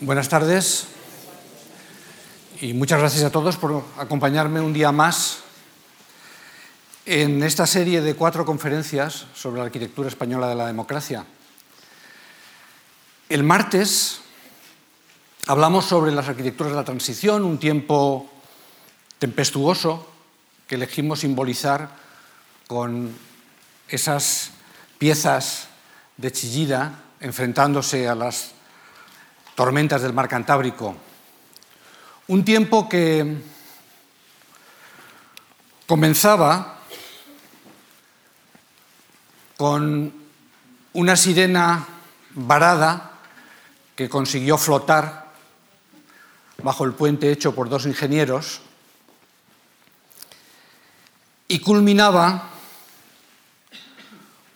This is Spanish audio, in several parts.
Buenas tardes y muchas gracias a todos por acompañarme un día más en esta serie de cuatro conferencias sobre la arquitectura española de la democracia. El martes hablamos sobre las arquitecturas de la transición, un tiempo tempestuoso que elegimos simbolizar con esas piezas de Chillida enfrentándose a las tormentas del mar Cantábrico. Un tiempo que comenzaba con una sirena varada que consiguió flotar bajo el puente hecho por dos ingenieros y culminaba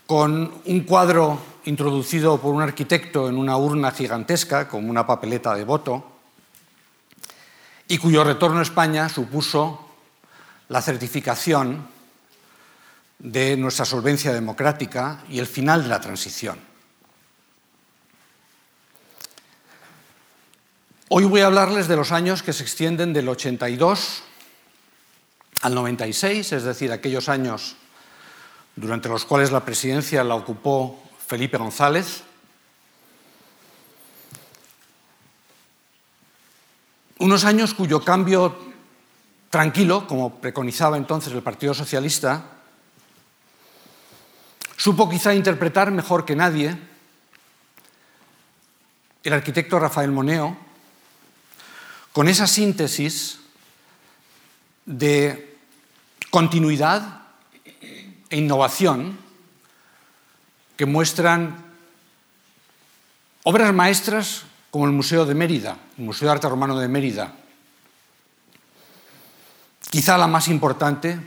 con un cuadro introducido por un arquitecto en una urna gigantesca, como una papeleta de voto, y cuyo retorno a España supuso la certificación de nuestra solvencia democrática y el final de la transición. Hoy voy a hablarles de los años que se extienden del 82 al 96, es decir, aquellos años durante los cuales la presidencia la ocupó Felipe González. Unos años cuyo cambio tranquilo, como preconizaba entonces el Partido Socialista, supo quizá interpretar mejor que nadie el arquitecto Rafael Moneo con esa síntesis de continuidad e innovación que muestran obras maestras como el Museo de Mérida, el Museo de Arte Romano de Mérida, quizá la más importante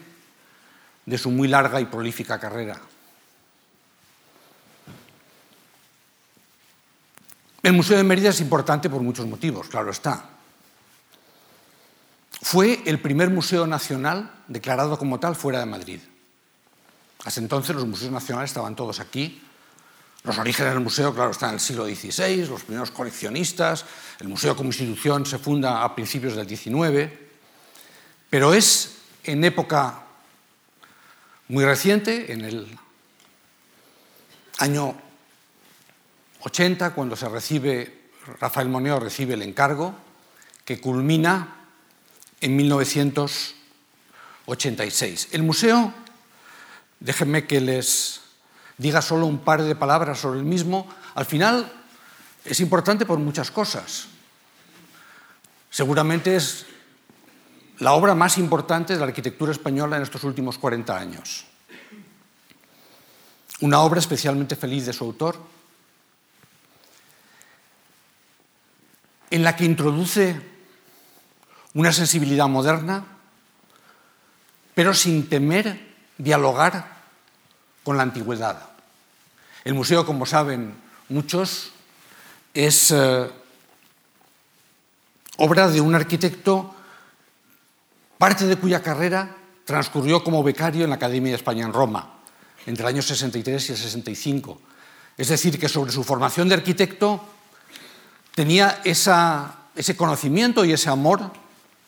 de su muy larga y prolífica carrera. El Museo de Mérida es importante por muchos motivos, claro está. Fue el primer museo nacional declarado como tal fuera de Madrid. Hasta entonces los museos nacionales estaban todos aquí. Los orígenes del museo, claro, están en el siglo XVI, los primeros coleccionistas, el museo como institución se funda a principios del XIX, pero es en época muy reciente, en el año 80, cuando se recibe, Rafael Moneo recibe el encargo, que culmina en 1986. El museo Déjenme que les diga solo un par de palabras sobre el mismo. Al final es importante por muchas cosas. Seguramente es la obra más importante de la arquitectura española en estos últimos 40 años. Una obra especialmente feliz de su autor, en la que introduce una sensibilidad moderna, pero sin temer dialogar con la antigüedad. El museo, como saben muchos, es eh, obra de un arquitecto, parte de cuya carrera transcurrió como becario en la Academia de España en Roma, entre el año 63 y el 65. Es decir, que sobre su formación de arquitecto tenía ese conocimiento y ese amor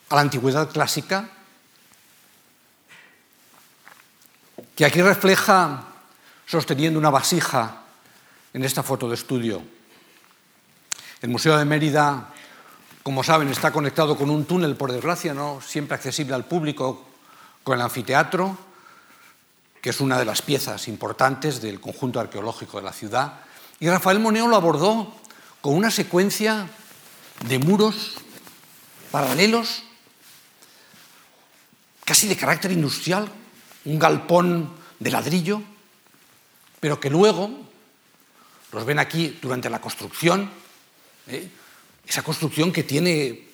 a la antigüedad clásica que aquí refleja sosteniendo una vasija en esta foto de estudio. El Museo de Mérida, como saben, está conectado con un túnel, por desgracia, no siempre accesible al público, con el anfiteatro, que es una de las piezas importantes del conjunto arqueológico de la ciudad. Y Rafael Moneo lo abordó con una secuencia de muros paralelos, casi de carácter industrial, un galpón de ladrillo, pero que luego, los ven aquí durante la construcción, ¿eh? esa construcción que tiene,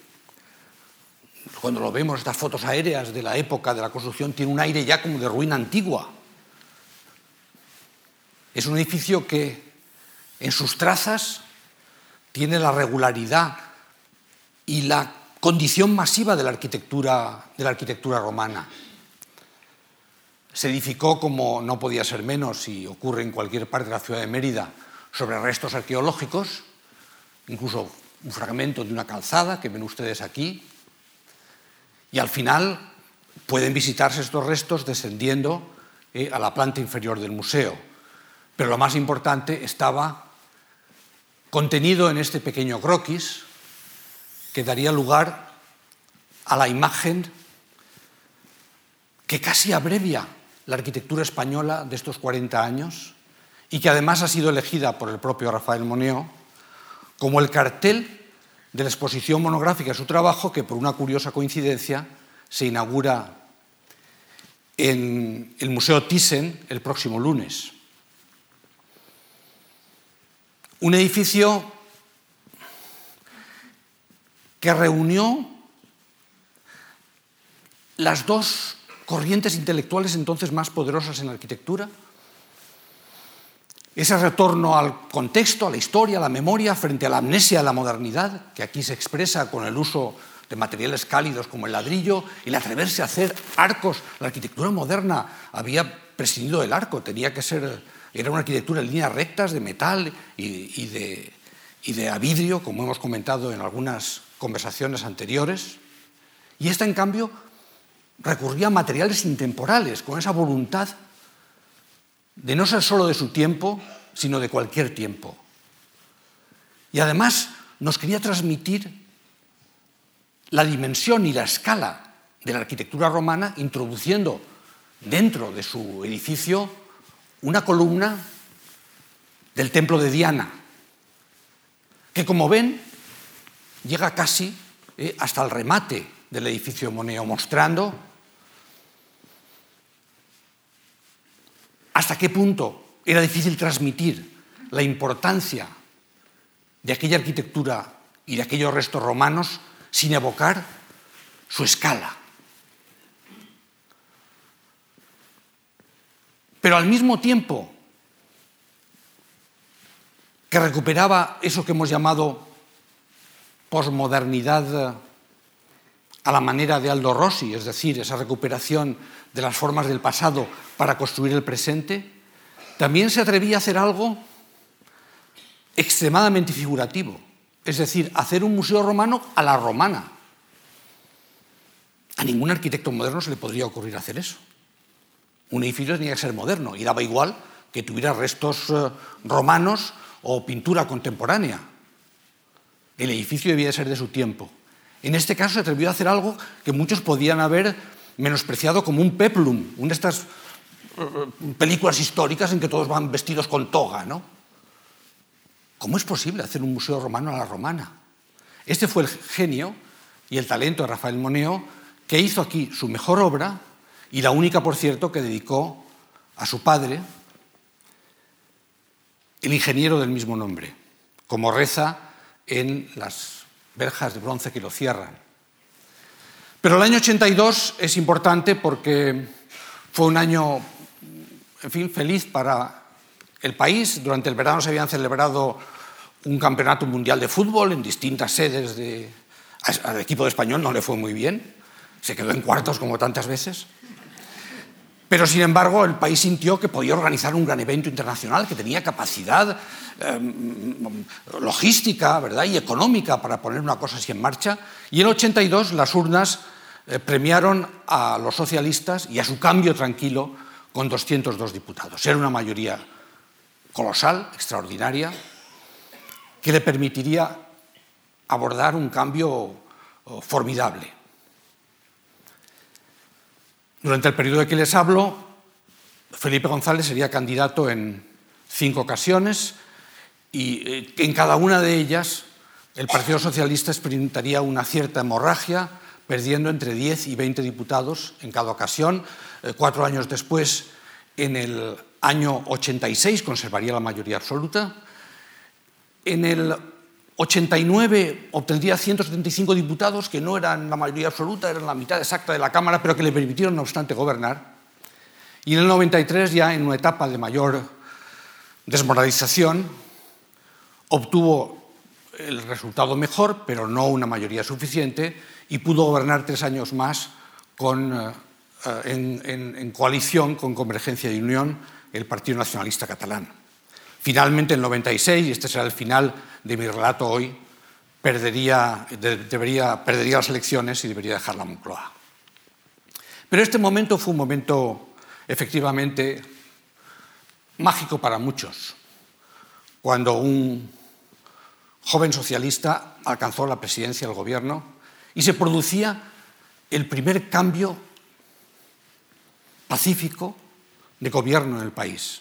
cuando lo vemos, estas fotos aéreas de la época de la construcción, tiene un aire ya como de ruina antigua. Es un edificio que en sus trazas tiene la regularidad y la condición masiva de la arquitectura, de la arquitectura romana se edificó como no podía ser menos y ocurre en cualquier parte de la ciudad de Mérida sobre restos arqueológicos, incluso un fragmento de una calzada que ven ustedes aquí, y al final pueden visitarse estos restos descendiendo eh, a la planta inferior del museo. Pero lo más importante estaba contenido en este pequeño croquis que daría lugar a la imagen que casi abrevia la arquitectura española de estos 40 años y que además ha sido elegida por el propio Rafael Moneo como el cartel de la exposición monográfica de su trabajo que por una curiosa coincidencia se inaugura en el Museo Thyssen el próximo lunes. Un edificio que reunió las dos corrientes intelectuales entonces más poderosas en la arquitectura. Ese retorno al contexto, a la historia, a la memoria, frente a la amnesia de la modernidad, que aquí se expresa con el uso de materiales cálidos como el ladrillo, y el atreverse a hacer arcos. La arquitectura moderna había prescindido del arco, tenía que ser, era una arquitectura en líneas rectas de metal y, de, y de vidrio, como hemos comentado en algunas conversaciones anteriores. Y esta, en cambio, recurría a materiales intemporales, con esa voluntad de no ser solo de su tiempo, sino de cualquier tiempo. Y además nos quería transmitir la dimensión y la escala de la arquitectura romana, introduciendo dentro de su edificio una columna del templo de Diana, que como ven llega casi eh, hasta el remate del edificio Moneo, mostrando hasta qué punto era difícil transmitir la importancia de aquella arquitectura y de aquellos restos romanos sin evocar su escala. Pero al mismo tiempo que recuperaba eso que hemos llamado posmodernidad a la manera de Aldo Rossi, es decir, esa recuperación de las formas del pasado para construir el presente, también se atrevía a hacer algo extremadamente figurativo, es decir, hacer un museo romano a la romana. A ningún arquitecto moderno se le podría ocurrir hacer eso. Un edificio tenía que ser moderno y daba igual que tuviera restos eh, romanos o pintura contemporánea. El edificio debía ser de su tiempo. En este caso se atrevió a hacer algo que muchos podían haber menospreciado como un peplum, una de estas eh, películas históricas en que todos van vestidos con toga, ¿no? ¿Cómo es posible hacer un museo romano a la romana? Este fue el genio y el talento de Rafael Moneo que hizo aquí su mejor obra y la única, por cierto, que dedicó a su padre, el ingeniero del mismo nombre, como reza en las verjas de bronce que lo cierran. Pero el año 82 es importante porque fue un año, en feliz para el país. Durante el verano se habían celebrado un campeonato mundial de fútbol en distintas sedes. De... Al equipo de español no le fue muy bien, se quedó en cuartos como tantas veces. Pero, sin embargo, el país sintió que podía organizar un gran evento internacional, que tenía capacidad em, logística ¿verdad? y económica para poner una cosa así en marcha. Y en 82 las urnas eh, premiaron a los socialistas y a su cambio tranquilo con 202 diputados. Era una mayoría colosal, extraordinaria, que le permitiría abordar un cambio oh, formidable. Durante el periodo de que les hablo, Felipe González sería candidato en cinco ocasiones y eh, en cada una de ellas el Partido Socialista experimentaría una cierta hemorragia, perdiendo entre 10 y 20 diputados en cada ocasión. Eh, cuatro años después, en el año 86, conservaría la mayoría absoluta. En el 89 obtendría 175 diputados, que no eran la mayoría absoluta, eran la mitad exacta de la Cámara, pero que le permitieron, no obstante, gobernar. Y en el 93, ya en una etapa de mayor desmoralización, obtuvo el resultado mejor, pero no una mayoría suficiente, y pudo gobernar tres años más con, eh, en, en coalición con Convergencia y Unión, el Partido Nacionalista Catalán. Finalmente, en el 96, y este será el final de mi relato hoy, perdería, debería, perdería las elecciones y debería dejar la Moncloa. Pero este momento fue un momento efectivamente mágico para muchos, cuando un joven socialista alcanzó la presidencia del gobierno y se producía el primer cambio pacífico de gobierno en el país.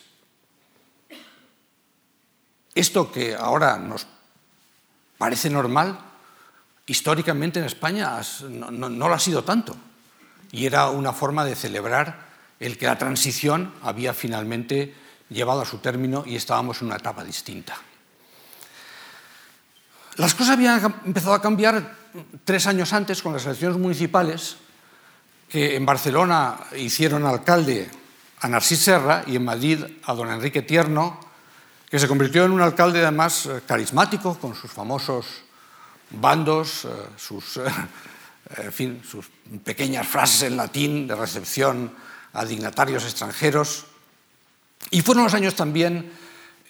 Esto que ahora nos parece normal, históricamente en España no, lo ha sido tanto. Y era una forma de celebrar el que la transición había finalmente llevado a su término y estábamos en una etapa distinta. Las cosas habían empezado a cambiar tres años antes con las elecciones municipales, que en Barcelona hicieron alcalde a Narcís Serra y en Madrid a don Enrique Tierno, que se convirtió en un alcalde además eh, carismático, con sus famosos bandos, eh, sus, fin, sus pequeñas frases en latín de recepción a dignatarios extranjeros. Y fueron los años también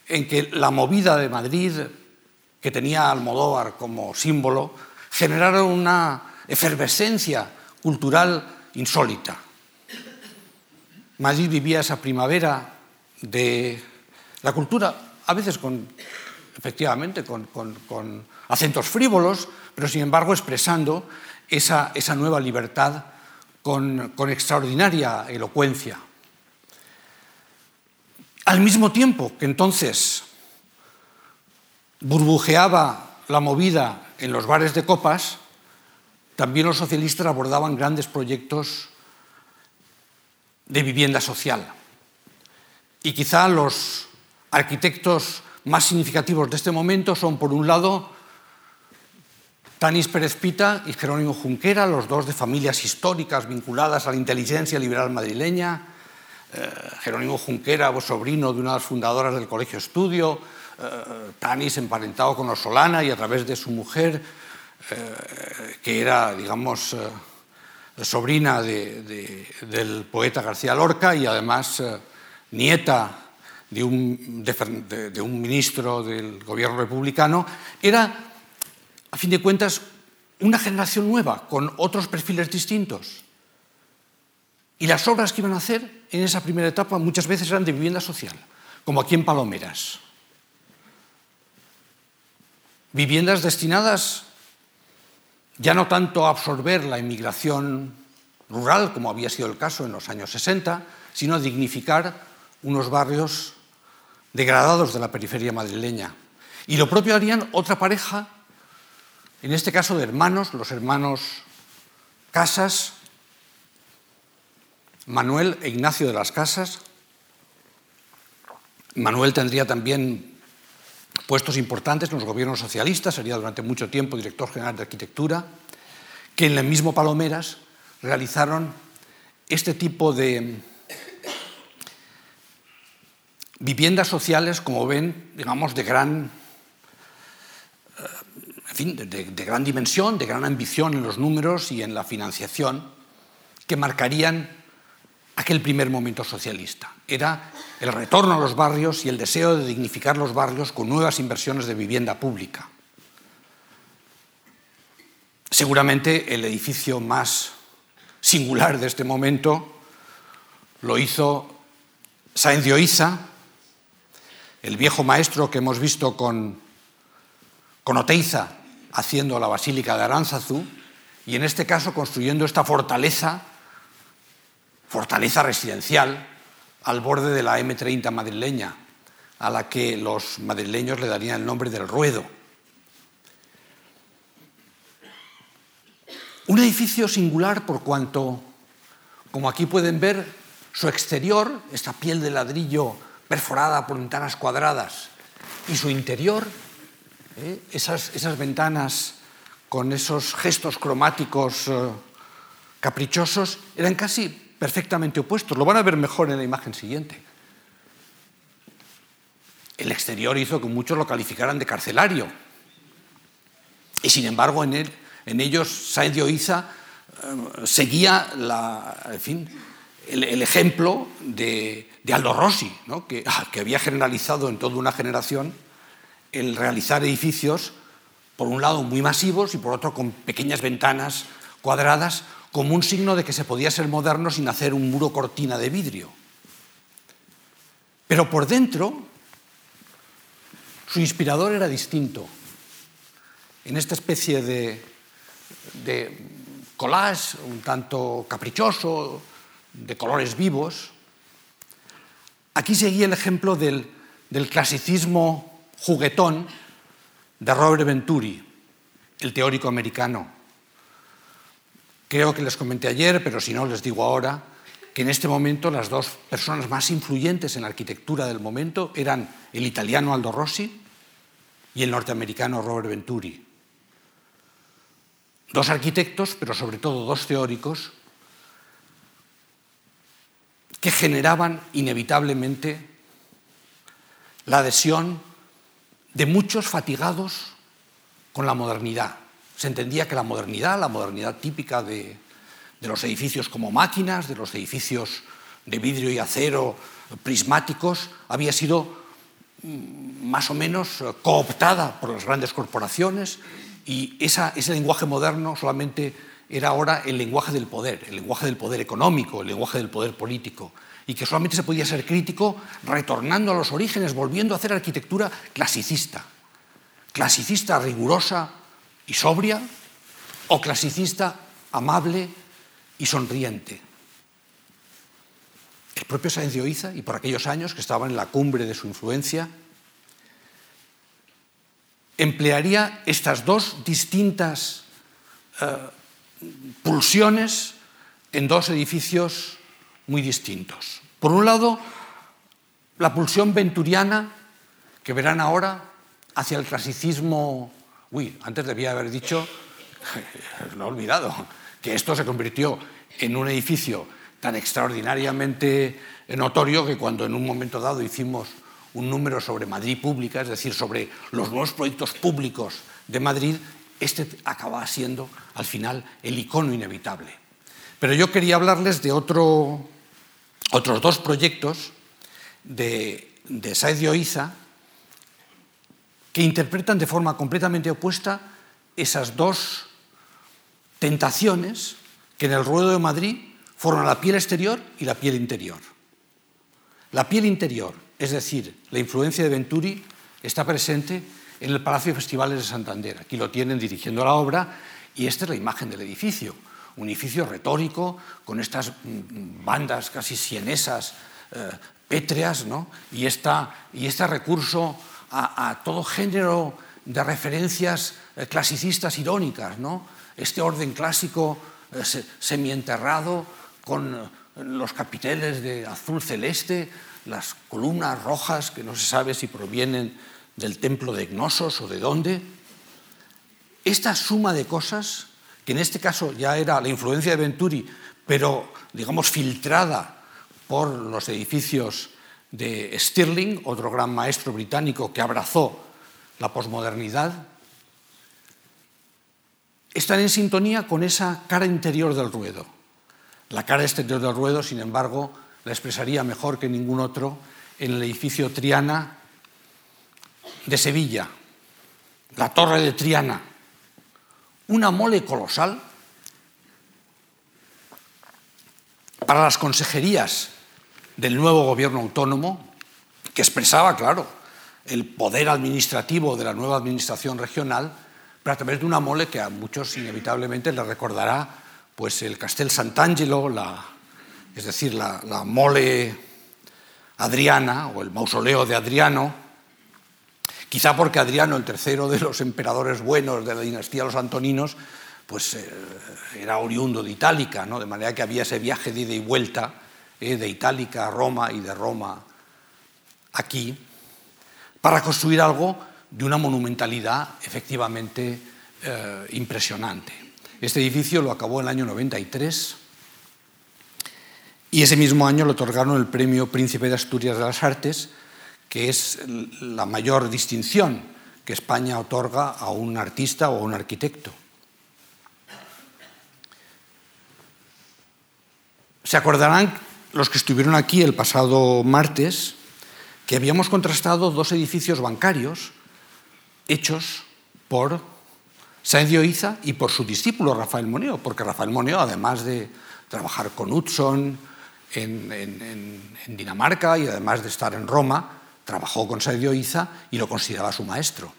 en que la movida de Madrid, que tenía Almodóvar como símbolo, generaron una efervescencia cultural insólita. Madrid vivía esa primavera de la cultura, a veces con, efectivamente, con, acentos frívolos, pero sin embargo expresando esa, esa nueva libertad con, extraordinaria elocuencia. Al mismo tiempo que entonces burbujeaba la movida en los bares de copas, también los socialistas abordaban grandes proyectos de vivienda social. Y quizá los arquitectos más significativos de este momento son, por un lado, Tanis Pérez Pita y Jerónimo Junquera, los dos de familias históricas vinculadas a la inteligencia liberal madrileña. Eh, Jerónimo Junquera, sobrino de una de las fundadoras del Colegio Estudio, eh, Tanis emparentado con Solana y a través de su mujer, eh, que era, digamos, sobrina del poeta García Lorca y además nieta de un, ministro del gobierno republicano, era a fin de cuentas, una generación nueva, con otros perfiles distintos. Y las obras que iban a hacer en esa primera etapa muchas veces eran de vivienda social, como aquí en Palomeras. Viviendas destinadas ya no tanto a absorber la inmigración rural, como había sido el caso en los años 60, sino a dignificar unos barrios degradados de la periferia madrileña. Y lo propio harían otra pareja en este caso de hermanos, los hermanos Casas, Manuel e Ignacio de las Casas. Manuel tendría también puestos importantes en los gobiernos socialistas, sería durante mucho tiempo director general de arquitectura, que en el mismo Palomeras realizaron este tipo de viviendas sociales, como ven, digamos, de gran de, gran dimensión, de gran ambición en los números y en la financiación, que marcarían aquel primer momento socialista. Era el retorno a los barrios y el deseo de dignificar los barrios con nuevas inversiones de vivienda pública. Seguramente el edificio más singular de este momento lo hizo Sáenz de Oiza, el viejo maestro que hemos visto con, con Oteiza haciendo la Basílica de Aránzazu y en este caso construyendo esta fortaleza, fortaleza residencial, al borde de la M30 madrileña, a la que los madrileños le darían el nombre del Ruedo. Un edificio singular por cuanto, como aquí pueden ver, su exterior, esta piel de ladrillo perforada por ventanas cuadradas, y su interior, ¿eh? esas, ventanas con esos gestos cromáticos eh, caprichosos eran casi perfectamente opuestos. Lo van a ver mejor en la imagen siguiente. El exterior hizo que muchos lo calificaran de carcelario. Y sin embargo, en, en ellos Sainz de Oiza eh, seguía el, ejemplo de, Aldo Rossi, que había generalizado en toda una generación el realizar edificios por un lado muy masivos y por otro con pequeñas ventanas cuadradas, como un signo de que se podía ser moderno sin hacer un muro cortina de vidrio. Pero por dentro, su inspirador era distinto. En esta especie de, de collage un tanto caprichoso, de colores vivos, aquí seguía el ejemplo del, del clasicismo juguetón de Robert Venturi, el teórico americano. Creo que les comenté ayer, pero si no les digo ahora, que en este momento las dos personas más influyentes en la arquitectura del momento eran el italiano Aldo Rossi y el norteamericano Robert Venturi. Dos arquitectos, pero sobre todo dos teóricos, que generaban inevitablemente la adhesión de muchos fatigados con la modernidad. Se entendía que la modernidad, la modernidad típica de, de los edificios como máquinas, de los edificios de vidrio y acero prismáticos, había sido mm, más o menos eh, cooptada por las grandes corporaciones y esa, ese lenguaje moderno solamente era ahora el lenguaje del poder, el lenguaje del poder económico, el lenguaje del poder político, y que solamente se podía ser crítico retornando a los orígenes, volviendo a hacer arquitectura clasicista, clasicista rigurosa y sobria, o clasicista amable y sonriente. El propio Sáenz Oiza, y por aquellos años que estaba en la cumbre de su influencia, emplearía estas dos distintas eh, pulsiones en dos edificios muy distintos. Por un lado, la pulsión venturiana, que verán ahora, hacia el clasicismo... Uy, antes debía haber dicho, lo he olvidado, que esto se convirtió en un edificio tan extraordinariamente notorio que cuando en un momento dado hicimos un número sobre Madrid pública, es decir, sobre los nuevos proyectos públicos de Madrid, este acaba siendo al final el icono inevitable. Pero yo quería hablarles de otro, otros dos proyectos de, de Saez de Oiza que interpretan de forma completamente opuesta esas dos tentaciones que en el ruedo de Madrid forman la piel exterior y la piel interior. La piel interior, es decir, la influencia de Venturi, está presente en el Palacio de Festivales de Santander. Aquí lo tienen dirigiendo la obra y esta es la imagen del edificio. Un edificio retórico con estas mm, bandas casi sienesas, eh, pétreas, ¿no? y, esta, y este recurso a, a, todo género de referencias eh, clasicistas irónicas, ¿no? este orden clásico eh, semienterrado con eh, los capiteles de azul celeste, las columnas rojas que no se sabe si provienen del templo de Gnosos o de dónde. Esta suma de cosas, que en este caso ya era la influencia de Venturi, pero digamos filtrada por los edificios de Stirling, otro gran maestro británico que abrazó la posmodernidad, están en sintonía con esa cara interior del ruedo. La cara exterior del ruedo, sin embargo, la expresaría mejor que ningún otro en el edificio Triana de Sevilla, la Torre de Triana, una mole colosal para las consejerías del nuevo gobierno autónomo, que expresaba, claro, el poder administrativo de la nueva administración regional, pero a través de una mole que a muchos inevitablemente les recordará pues, el Castel Sant'Angelo, es decir, la, la mole Adriana o el mausoleo de Adriano, quizá porque Adriano, el tercero de los emperadores buenos de la dinastía de los Antoninos, pues eh, era oriundo de Itálica, ¿no? de manera que había ese viaje de ida y vuelta eh, de Itálica a Roma y de Roma aquí, para construir algo de una monumentalidad efectivamente eh, impresionante. Este edificio lo acabó en el año 93 y ese mismo año le otorgaron el premio Príncipe de Asturias de las Artes, que es la mayor distinción que España otorga a un artista o a un arquitecto. Se acordarán los que estuvieron aquí el pasado martes que habíamos contrastado dos edificios bancarios hechos por Sáenz de Oiza y por su discípulo Rafael Moneo, porque Rafael Moneo, además de trabajar con Hudson en, Dinamarca y además de estar en Roma, trabajó con Sáenz de Oiza y lo consideraba su maestro.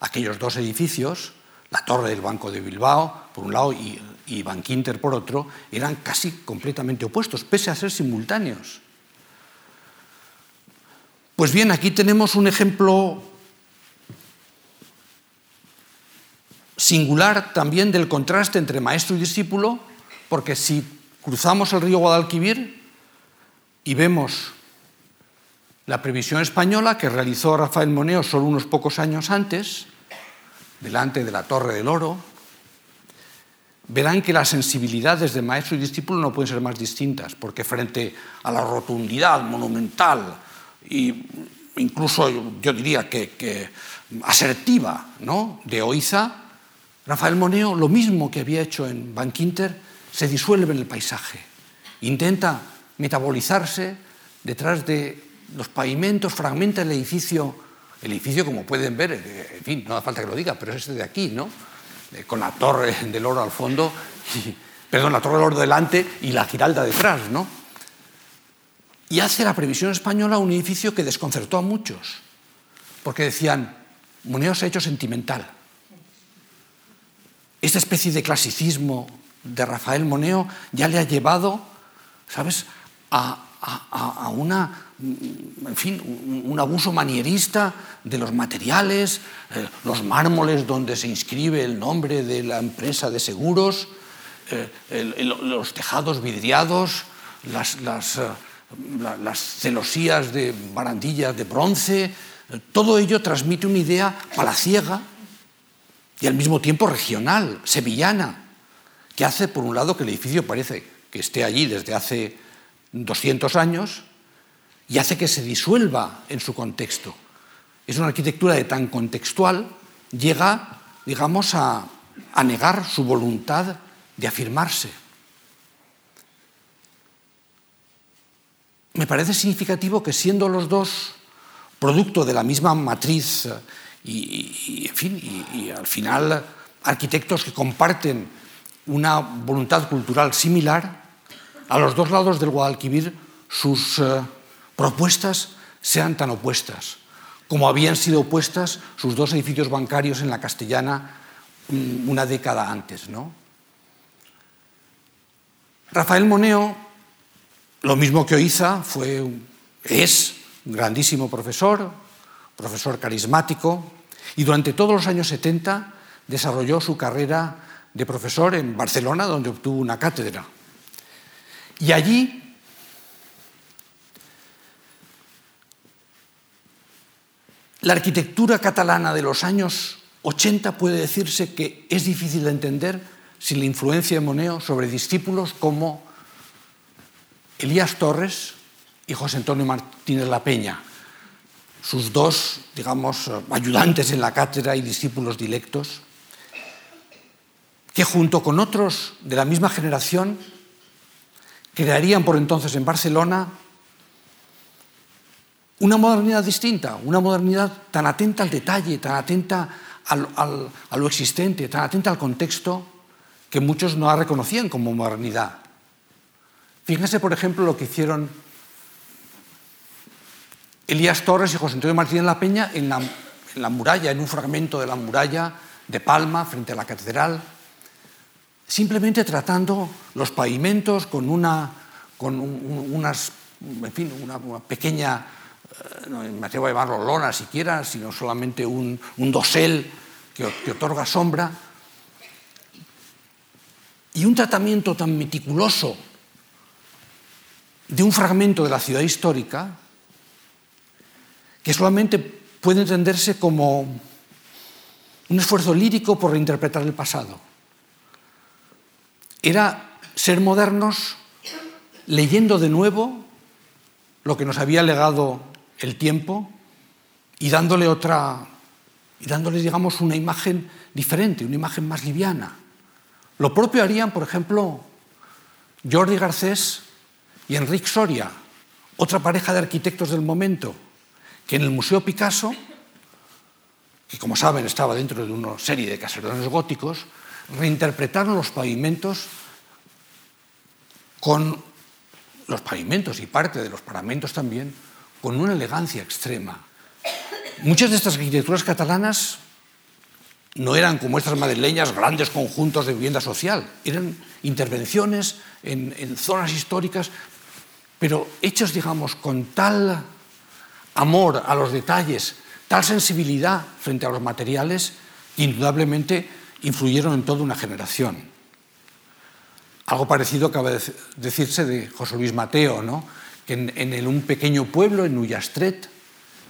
Aquellos dos edificios, la torre del Banco de Bilbao, por un lado, y, y Bankinter por otro, eran casi completamente opuestos, pese a ser simultáneos. Pues bien, aquí tenemos un ejemplo singular también del contraste entre maestro y discípulo, porque si cruzamos el río Guadalquivir y vemos la previsión española que realizó Rafael Moneo solo unos pocos años antes, delante de la Torre del Oro, verán que las sensibilidades de maestro y discípulo no pueden ser más distintas, porque frente a la rotundidad monumental e incluso yo diría que, que asertiva ¿no? de Oiza, Rafael Moneo, lo mismo que había hecho en Bankinter, se disuelve en el paisaje. Intenta metabolizarse detrás de los pavimentos, fragmenta el edificio, el edificio como pueden ver, eh, en fin, no hace falta que lo diga, pero es este de aquí, ¿no? Eh, con la torre del oro al fondo, perdón, la torre del oro delante y la giralda detrás, ¿no? Y hace la previsión española un edificio que desconcertó a muchos, porque decían, Moneo se ha hecho sentimental esta especie de clasicismo de Rafael Moneo ya le ha llevado, ¿sabes?, a, una, en fin, un, abuso manierista de los materiales, eh, los mármoles donde se inscribe el nombre de la empresa de seguros, eh, los tejados vidriados, las, las, eh, las celosías de barandillas de bronce, todo ello transmite una idea palaciega y al mismo tiempo regional, sevillana, que hace, por un lado, que el edificio parece que esté allí desde hace 200 años y hace que se disuelva en su contexto. Es una arquitectura de tan contextual, llega, digamos, a, negar su voluntad de afirmarse. Me parece significativo que siendo los dos producto de la misma matriz y, en fin, y, al final arquitectos que comparten una voluntad cultural similar, a los dos lados del Guadalquivir sus eh, propuestas sean tan opuestas, como habían sido opuestas sus dos edificios bancarios en la Castellana mm, una década antes. ¿no? Rafael Moneo, lo mismo que Oiza, fue, es un grandísimo profesor, profesor carismático, y durante todos los años 70 desarrolló su carrera de profesor en Barcelona, donde obtuvo una cátedra. Y allí la arquitectura catalana de los años 80 puede decirse que es difícil de entender sin la influencia de Moneo sobre discípulos como Elías Torres y José Antonio Martínez La Peña, sus dos, digamos, ayudantes en la cátedra y discípulos dilectos, que junto con otros de la misma generación crearían por entonces en Barcelona una modernidad distinta, una modernidad tan atenta al detalle, tan atenta a lo existente, tan atenta al contexto, que muchos no la reconocían como modernidad. Fíjense, por ejemplo, lo que hicieron Elías Torres y José Antonio Martínez La Peña en la, muralla, en un fragmento de la muralla de Palma, frente a la catedral, simplemente tratando los pavimentos con una, con unas, en fin, una, pequeña, eh, no me atrevo a llamarlo lona siquiera, sino solamente un, dosel que, que otorga sombra, y un tratamiento tan meticuloso de un fragmento de la ciudad histórica que solamente puede entenderse como un esfuerzo lírico por reinterpretar el pasado. Era ser modernos leyendo de nuevo lo que nos había legado el tiempo y dándole otra y dándole digamos una imagen diferente, una imagen más liviana. Lo propio harían, por ejemplo, Jordi Garcés y Enrique Soria, otra pareja de arquitectos del momento, que en el Museo Picasso que como saben estaba dentro de una serie de caserones góticos, reinterpretaron los pavimentos con los pavimentos y parte de los paramentos también, con una elegancia extrema. Muchas de estas arquitecturas catalanas no eran como estas madrileñas grandes conjuntos de vivienda social, eran intervenciones en, zonas históricas, pero hechos, digamos, con tal amor a los detalles, tal sensibilidad frente a los materiales, indudablemente influyeron en toda una generación. Algo parecido acaba de decirse de José Luis Mateo, ¿no? que en, un pequeño pueblo, en Ullastret,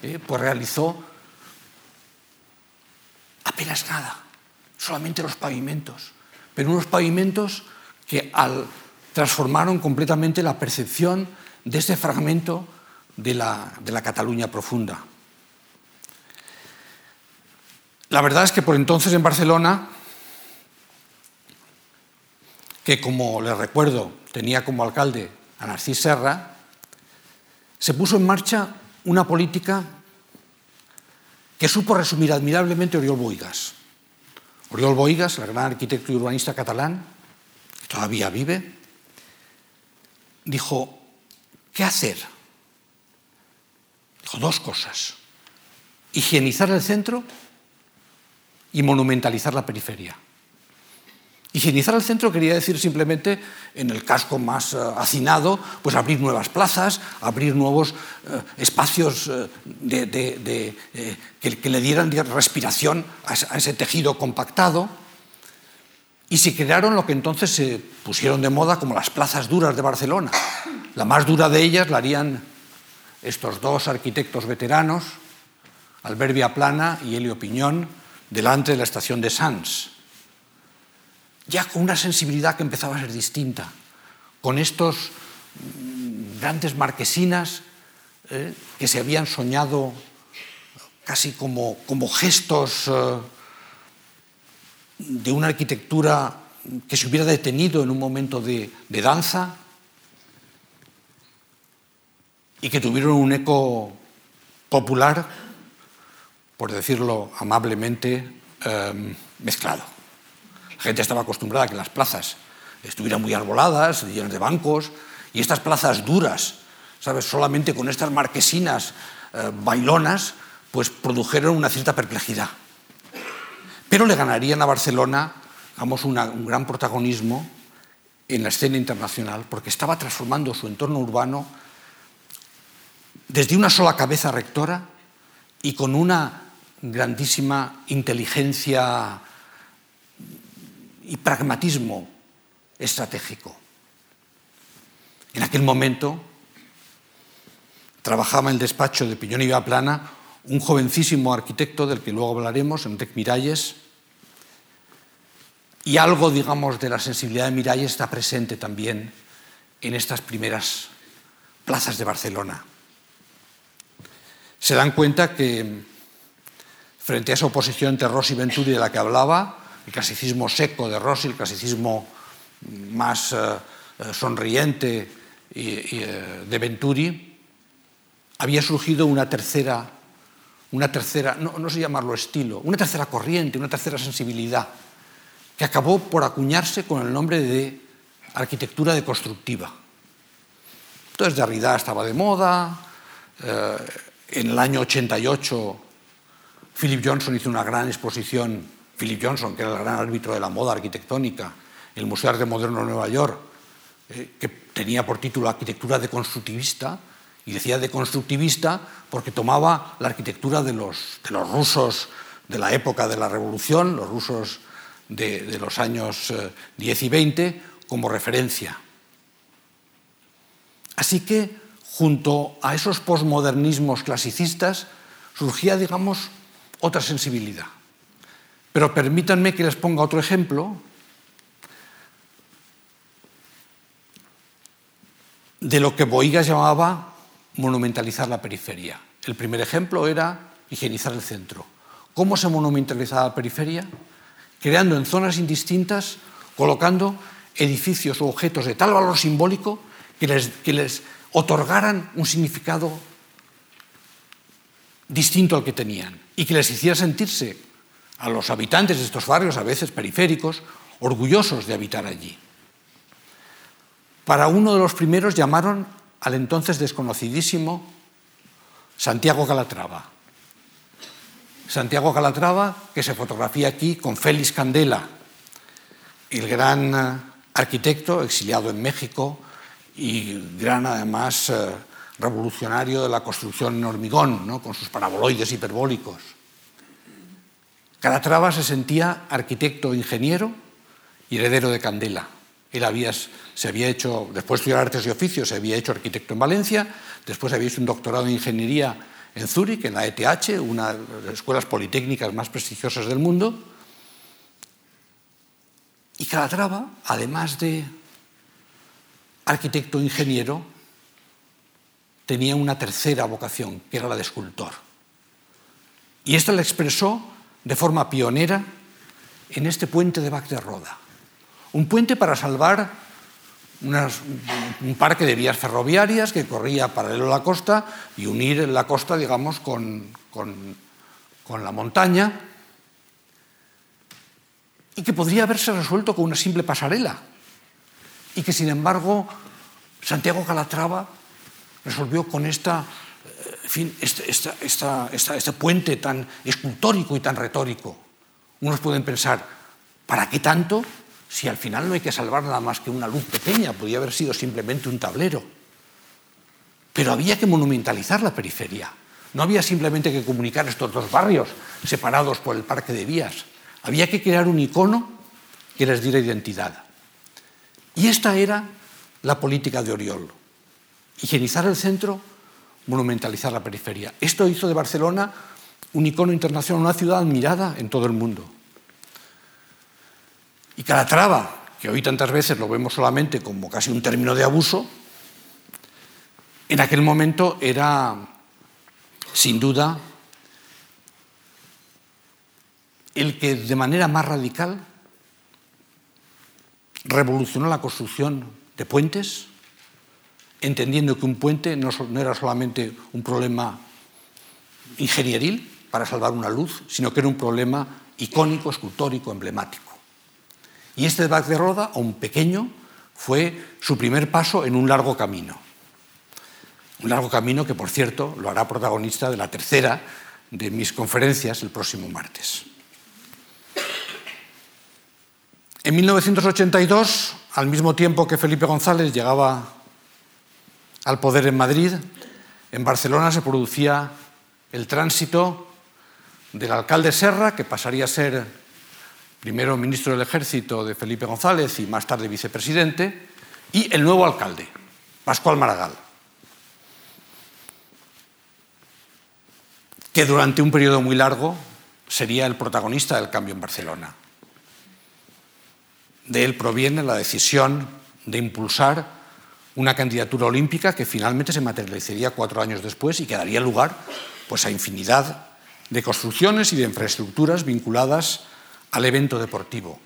eh, pues realizó apenas nada, solamente los pavimentos, pero unos pavimentos que transformaron completamente la percepción de ese fragmento de la Cataluña profunda. La verdad es que por entonces en Barcelona, que como les recuerdo tenía como alcalde a Narcís Serra, se puso en marcha una política que supo resumir admirablemente Oriol Boigas. Oriol Boigas, el gran arquitecto y urbanista catalán, que todavía vive, dijo, ¿qué hacer? Dijo dos cosas, higienizar el centro y monumentalizar la periferia. Higienizar el centro quería decir simplemente, en el casco más uh, hacinado, pues abrir nuevas plazas, abrir nuevos uh, espacios eh, que, le dieran respiración a, ese tejido compactado. Y se crearon lo que entonces se pusieron de moda como las plazas duras de Barcelona. La más dura de ellas la harían estos dos arquitectos veteranos, Albert Plana y Helio Piñón, delante de la estación de Sants ya con una sensibilidad que empezaba a ser distinta, con estos mm, grandes marquesinas eh, que se habían soñado casi como, como gestos eh, de una arquitectura que se hubiera detenido en un momento de, danza y que tuvieron un eco popular, por decirlo amablemente, eh, mezclado. La gente estaba acostumbrada a que las plazas estuvieran muy arboladas, llenas de bancos, y estas plazas duras, ¿sabes? Solamente con estas marquesinas eh, bailonas, pues produjeron una cierta perplejidad. Pero le ganarían a Barcelona, digamos, un gran protagonismo en la escena internacional, porque estaba transformando su entorno urbano desde una sola cabeza rectora y con una grandísima inteligencia y pragmatismo estratégico. En aquel momento trabajaba en el despacho de Piñón y Plana un jovencísimo arquitecto del que luego hablaremos, Enrique Miralles, y algo, digamos, de la sensibilidad de Miralles está presente también en estas primeras plazas de Barcelona. Se dan cuenta que frente a esa oposición entre Rossi y Venturi de la que hablaba, el clasicismo seco de Rossi, el clasicismo más eh, eh, sonriente eh, de Venturi, había surgido una tercera, una tercera no, no sé llamarlo estilo, una tercera corriente, una tercera sensibilidad, que acabó por acuñarse con el nombre de arquitectura deconstructiva. Entonces Derrida estaba de moda, en el año 88 Philip Johnson hizo una gran exposición Philip Johnson, que era el gran árbitro de la moda arquitectónica, el Museo de Arte Moderno de Nueva York, eh, que tenía por título Arquitectura deconstructivista, y decía deconstructivista porque tomaba la arquitectura de los, de los rusos de la época de la Revolución, los rusos de, los años eh, 10 y 20, como referencia. Así que, junto a esos posmodernismos clasicistas, surgía, digamos, otra sensibilidad. Pero permítanme que les ponga otro ejemplo de lo que Boigas llamaba monumentalizar la periferia. El primer ejemplo era higienizar el centro. ¿Cómo se monumentalizaba la periferia? Creando en zonas indistintas, colocando edificios o objetos de tal valor simbólico que les, que les otorgaran un significado distinto al que tenían y que les hiciera sentirse a los habitantes de estos barrios, a veces periféricos, orgullosos de habitar allí. Para uno de los primeros llamaron al entonces desconocidísimo Santiago Calatrava. Santiago Calatrava, que se fotografía aquí con Félix Candela, el gran eh, arquitecto exiliado en México y gran además eh, revolucionario de la construcción en hormigón, ¿no? con sus paraboloides hiperbólicos. Calatrava se sentía arquitecto ingeniero y heredero de Candela. Él había, se había hecho, después de estudiar artes y oficios, se había hecho arquitecto en Valencia, después había hecho un doctorado en ingeniería en Zúrich, en la ETH, una de las escuelas politécnicas más prestigiosas del mundo. Y Calatrava, además de arquitecto ingeniero, tenía una tercera vocación, que era la de escultor. Y esta la expresó de forma pionera en este puente de Bac de Roda. Un puente para salvar un parque de vías ferroviarias que corría paralelo a la costa y unir la costa, digamos, con, con la montaña y que podría haberse resuelto con una simple pasarela y que, sin embargo, Santiago Calatrava resolvió con esta, eh, fin, este, este puente tan escultórico y tan retórico. Unos pueden pensar, ¿para qué tanto? Si al final no hay que salvar nada más que una luz pequeña, podría haber sido simplemente un tablero. Pero había que monumentalizar la periferia. No había simplemente que comunicar estos dos barrios separados por el parque de vías. Había que crear un icono que les diera identidad. Y esta era la política de Oriol higienizar el centro, monumentalizar la periferia. Esto hizo de Barcelona un icono internacional, una ciudad admirada en todo el mundo. Y Calatrava, que hoy tantas veces lo vemos solamente como casi un término de abuso, en aquel momento era, sin duda, el que de manera más radical revolucionó la construcción de puentes, entendiendo que un puente no, era solamente un problema ingenieril para salvar una luz, sino que era un problema icónico, escultórico, emblemático. Y este Bac de Roda, aun pequeño, fue su primer paso en un largo camino. Un largo camino que, por cierto, lo hará protagonista de la tercera de mis conferencias el próximo martes. En 1982, al mismo tiempo que Felipe González llegaba al poder en Madrid, en Barcelona se producía el tránsito del alcalde Serra, que pasaría a ser primero ministro del Ejército de Felipe González y más tarde vicepresidente, y el nuevo alcalde, Pascual Maragall, que durante un periodo muy largo sería el protagonista del cambio en Barcelona. De él proviene la decisión de impulsar una candidatura olímpica que finalmente se materializaría cuatro años después y que daría lugar pues, a infinidad de construcciones y de infraestructuras vinculadas al evento deportivo.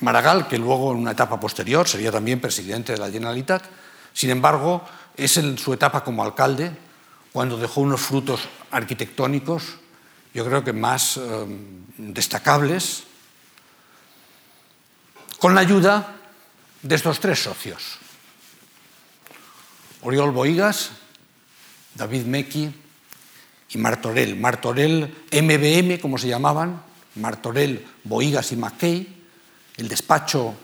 Maragall, que luego en una etapa posterior sería también presidente de la Generalitat, sin embargo, es en su etapa como alcalde cuando dejó unos frutos arquitectónicos, yo creo que más eh, destacables, con la ayuda de estos tres socios. Oriol Boigas, David Meki y Martorell. Martorell MBM, como se llamaban, Martorell, Boigas y McKay, el despacho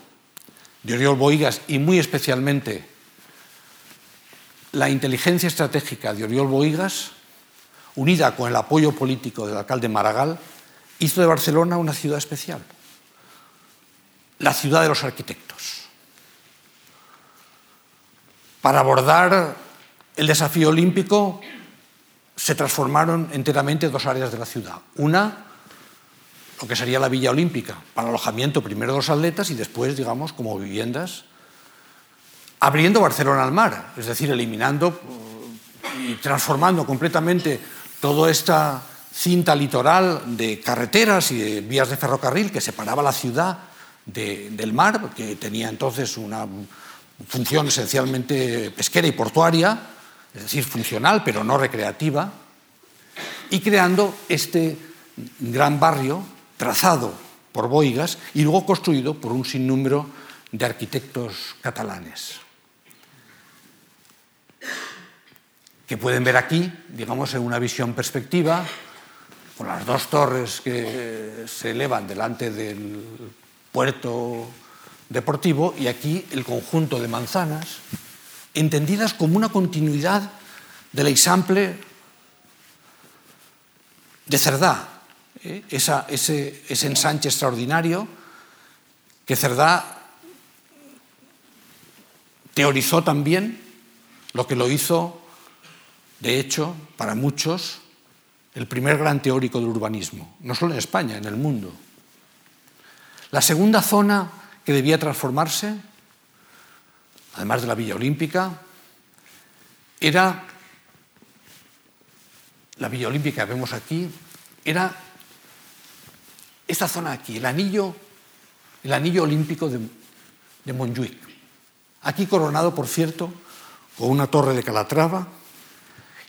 de Oriol Boigas y muy especialmente la inteligencia estratégica de Oriol Boigas, unida con el apoyo político del alcalde Maragall, hizo de Barcelona una ciudad especial, la ciudad de los arquitectos para abordar el desafío olímpico se transformaron enteramente dos áreas de la ciudad. Una, lo que sería la Villa Olímpica, para alojamiento primero de los atletas y después, digamos, como viviendas, abriendo Barcelona al mar, es decir, eliminando y transformando completamente toda esta cinta litoral de carreteras y de vías de ferrocarril que separaba la ciudad del mar, que tenía entonces una función esencialmente pesquera y portuaria, es decir, funcional pero no recreativa, y creando este gran barrio trazado por Boigas y luego construido por un sinnúmero de arquitectos catalanes. que pueden ver aquí, digamos, en una visión perspectiva, con las dos torres que se elevan delante del puerto deportivo y aquí el conjunto de manzanas, entendidas como una continuidad del Eixample de Cerdá, ¿eh? ese, ese ensanche extraordinario que Cerdá teorizó también, lo que lo hizo de hecho, para muchos, el primer gran teórico del urbanismo, no solo en España, en el mundo. La segunda zona que debía transformarse, además de la Villa Olímpica, era la Villa Olímpica que vemos aquí, era esta zona aquí, el anillo, el anillo olímpico de, de Montjuic. Aquí coronado, por cierto, con una torre de Calatrava,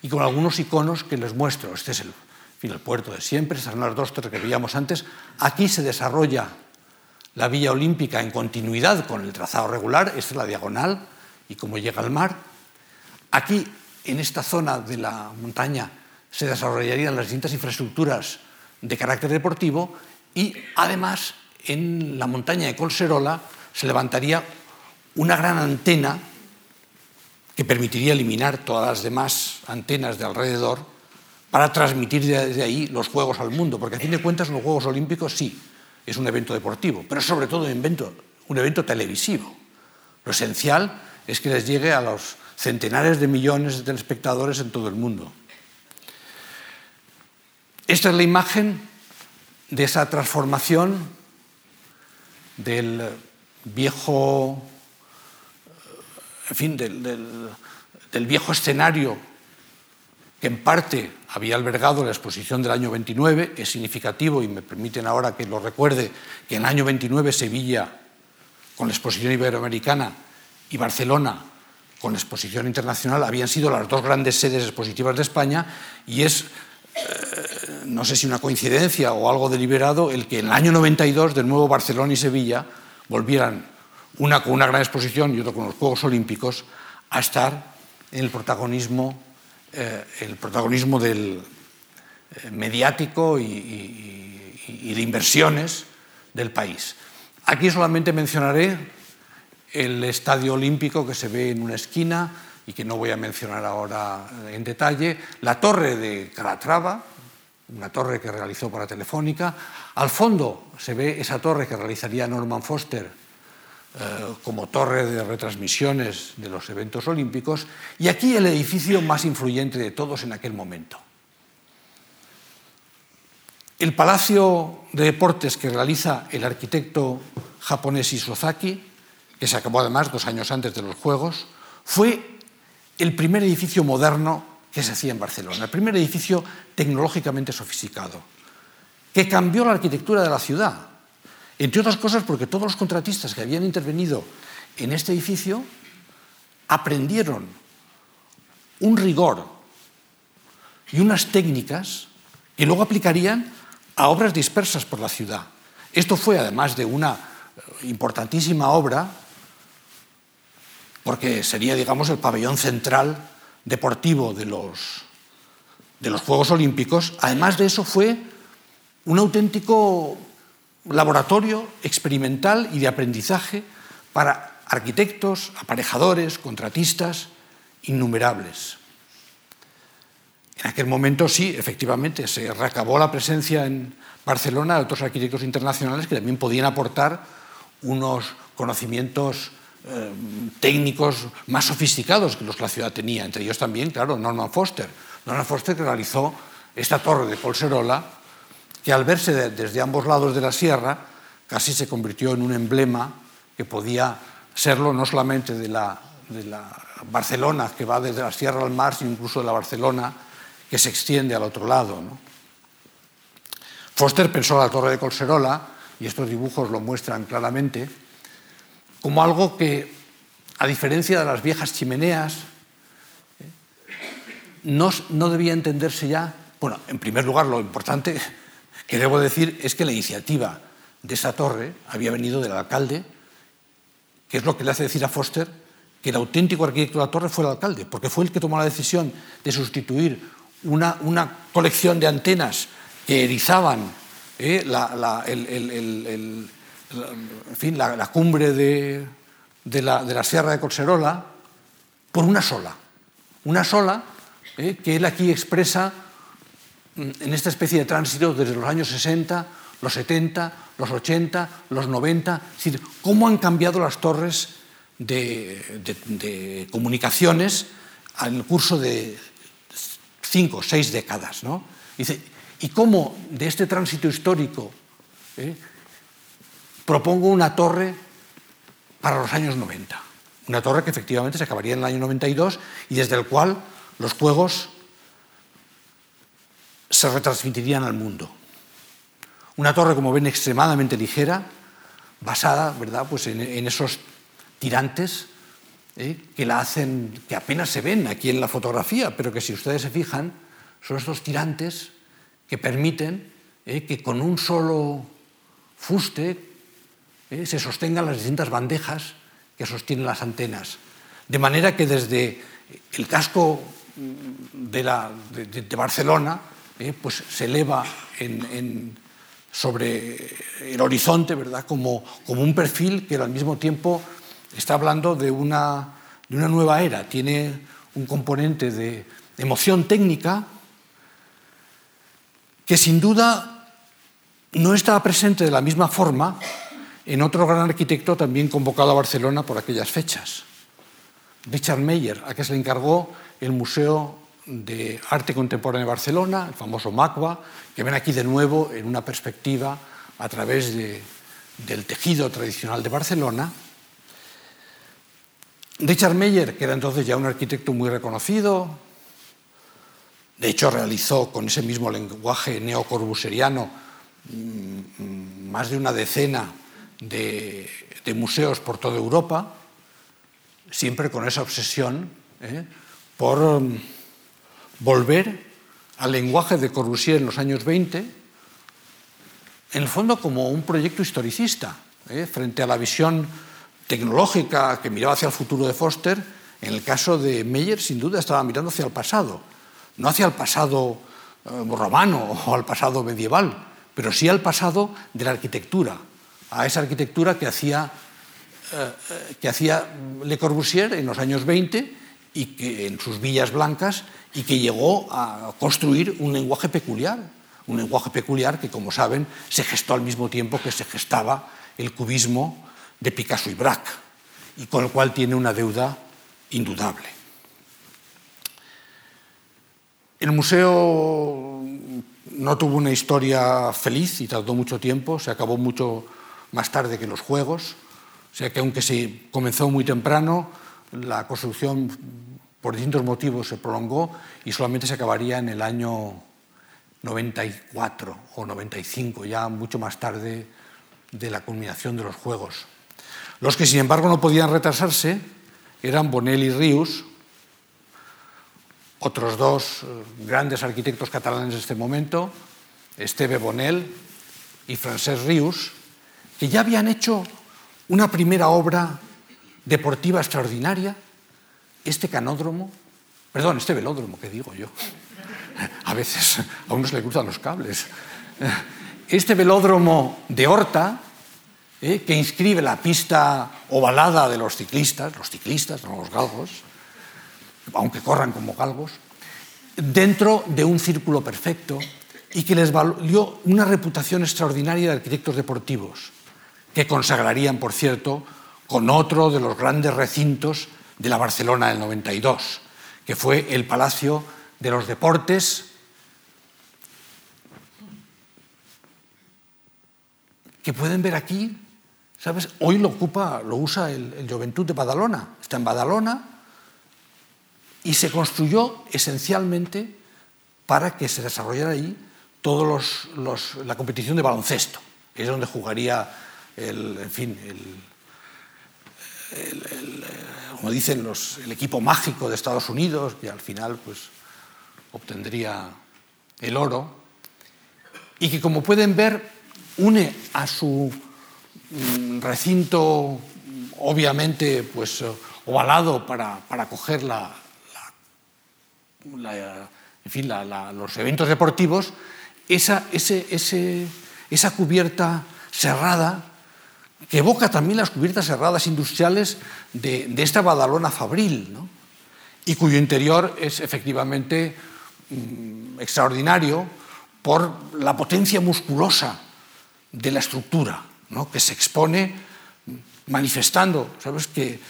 y con algunos iconos que les muestro. Este es el, puerto de siempre, estas son las dos torres que veíamos antes. Aquí se desarrolla la vía olímpica en continuidad con el trazado regular, es la diagonal y cómo llega al mar. Aquí, en esta zona de la montaña, se desarrollarían las distintas infraestructuras de carácter deportivo y además en la montaña de Colserola se levantaría una gran antena que permitiría eliminar todas las demás antenas de alrededor para transmitir desde ahí los Juegos al mundo, porque a fin de cuentas los Juegos Olímpicos sí, es un evento deportivo, pero sobre todo un evento, un evento televisivo. Lo esencial es que les llegue a los centenares de millones de telespectadores en todo el mundo. Esta es la imagen de esa transformación del viejo en fin, del, viejo escenario que en parte había albergado la exposición del año 29. Es significativo, y me permiten ahora que lo recuerde, que en el año 29 Sevilla, con la exposición iberoamericana, y Barcelona, con la exposición internacional, habían sido las dos grandes sedes expositivas de España, y es, eh, no sé si una coincidencia o algo deliberado, el que en el año 92, de nuevo Barcelona y Sevilla, volvieran una con una gran exposición y otra con los Juegos Olímpicos, a estar en el protagonismo, eh, el protagonismo del, eh, mediático y, de inversiones del país. Aquí solamente mencionaré el Estadio Olímpico que se ve en una esquina y que no voy a mencionar ahora en detalle, la torre de Calatrava, una torre que realizó para Telefónica, al fondo se ve esa torre que realizaría Norman Foster como torre de retransmisiones de los eventos olímpicos y aquí el edificio más influyente de todos en aquel momento. El Palacio de Deportes que realiza el arquitecto japonés Isozaki, que se acabó además dos años antes de los Juegos, fue el primer edificio moderno que se hacía en Barcelona, el primer edificio tecnológicamente sofisticado, que cambió la arquitectura de la ciudad entre otras cosas porque todos los contratistas que habían intervenido en este edificio aprendieron un rigor y unas técnicas que luego aplicarían a obras dispersas por la ciudad. Esto fue, además de una importantísima obra, porque sería, digamos, el pabellón central deportivo de los, de los Juegos Olímpicos, además de eso fue un auténtico laboratorio experimental y de aprendizaje para arquitectos, aparejadores, contratistas, innumerables. En aquel momento sí, efectivamente, se reacabó la presencia en Barcelona de otros arquitectos internacionales que también podían aportar unos conocimientos eh, técnicos más sofisticados que los que la ciudad tenía, entre ellos también, claro, Norman Foster. Norman Foster que realizó esta torre de Colserola que al verse desde ambos lados de la sierra casi se convirtió en un emblema que podía serlo no solamente de la, Barcelona que va desde la sierra al mar, sino incluso de la Barcelona que se extiende al otro lado. Foster pensó la torre de Colserola, y estos dibujos lo muestran claramente, como algo que, a diferencia de las viejas chimeneas, no, no debía entenderse ya Bueno, en primer lugar, lo importante que debo decir es que la iniciativa de esa torre había venido del alcalde, que es lo que le hace decir a Foster que el auténtico arquitecto de la torre fue el alcalde, porque fue el que tomó la decisión de sustituir una, una colección de antenas que erizaban eh, la, fin, la, cumbre de, de, la, Sierra de Colserola por una sola. Una sola eh, que él aquí expresa en esta especie de tránsito desde los años 60, los 70, los 80, los 90, es decir, cómo han cambiado las torres de, comunicaciones en el curso de cinco o seis décadas. ¿no? Y cómo de este tránsito histórico eh, propongo una torre para los años 90. Una torre que efectivamente se acabaría en el año 92 y desde el cual los juegos se retransmitirían al mundo. Una torre, como ven, extremadamente ligera, basada ¿verdad? Pues en, esos tirantes ¿eh? que la hacen, que apenas se ven aquí en la fotografía, pero que si ustedes se fijan, son estos tirantes que permiten ¿eh? que con un solo fuste ¿eh? se sostengan las distintas bandejas que sostienen las antenas. De manera que desde el casco de, Barcelona pues se eleva sobre el horizonte ¿verdad? Como, un perfil que al mismo tiempo está hablando de una, de una nueva era, tiene un componente de emoción técnica que sin duda no estaba presente de la misma forma en otro gran arquitecto también convocado a Barcelona por aquellas fechas, Richard Meyer, a que se le encargó el Museo de Arte Contemporáneo de Barcelona, el famoso MACBA, que ven aquí de nuevo en una perspectiva a través de, del tejido tradicional de Barcelona, Richard Meyer, que era entonces ya un arquitecto muy reconocido, de hecho realizó con ese mismo lenguaje neocorbuseriano mm, más de una decena de, museos por toda Europa, siempre con esa obsesión ¿eh? por volver al lenguaje de Corbusier en los años 20, en el fondo como un proyecto historicista, ¿eh? frente a la visión tecnológica que miraba hacia el futuro de Foster, en el caso de Meyer sin duda estaba mirando hacia el pasado, no hacia el pasado eh, romano o al pasado medieval, pero sí al pasado de la arquitectura, a esa arquitectura que hacía, eh, que hacía Le Corbusier en los años 20 y que en sus villas blancas y que llegó a construir un lenguaje peculiar, un lenguaje peculiar que, como saben, se gestó al mismo tiempo que se gestaba el cubismo de Picasso y Braque, y con el cual tiene una deuda indudable. El museo no tuvo una historia feliz y tardó mucho tiempo, se acabó mucho más tarde que los Juegos, o sea que aunque se comenzó muy temprano, la construcción por distintos motivos se prolongó y solamente se acabaría en el año 94 o 95, ya mucho más tarde de la culminación de los Juegos. Los que, sin embargo, no podían retrasarse eran Bonel y Rius, otros dos eh, grandes arquitectos catalanes de este momento, Esteve Bonel y Francesc Rius, que ya habían hecho una primera obra deportiva extraordinaria, este canódromo, perdón, este velódromo, que digo yo, a veces a unos le cruzan los cables, este velódromo de Horta, ¿eh? que inscribe la pista ovalada de los ciclistas, los ciclistas, no los galgos, aunque corran como galgos, dentro de un círculo perfecto y que les valió una reputación extraordinaria de arquitectos deportivos, que consagrarían, por cierto, con otro de los grandes recintos de la Barcelona del 92, que fue el Palacio de los Deportes, que pueden ver aquí ¿Sabes? Hoy lo ocupa, lo usa el, el Juventud de Badalona. Está en Badalona y se construyó esencialmente para que se desarrollara ahí toda la competición de baloncesto. Es donde jugaría el, en fin, como dicen los, el equipo mágico de Estados Unidos, que al final pues, obtendría el oro, y que como pueden ver une a su mm, recinto obviamente pues ovalado para, para coger la, en fin, los eventos deportivos, esa, ese, esa cubierta cerrada que evoca también las cubiertas cerradas industriales de, esta Badalona fabril, ¿no? y cuyo interior es efectivamente mm, extraordinario por la potencia musculosa de la estructura, ¿no? que se expone manifestando, ¿sabes? Que,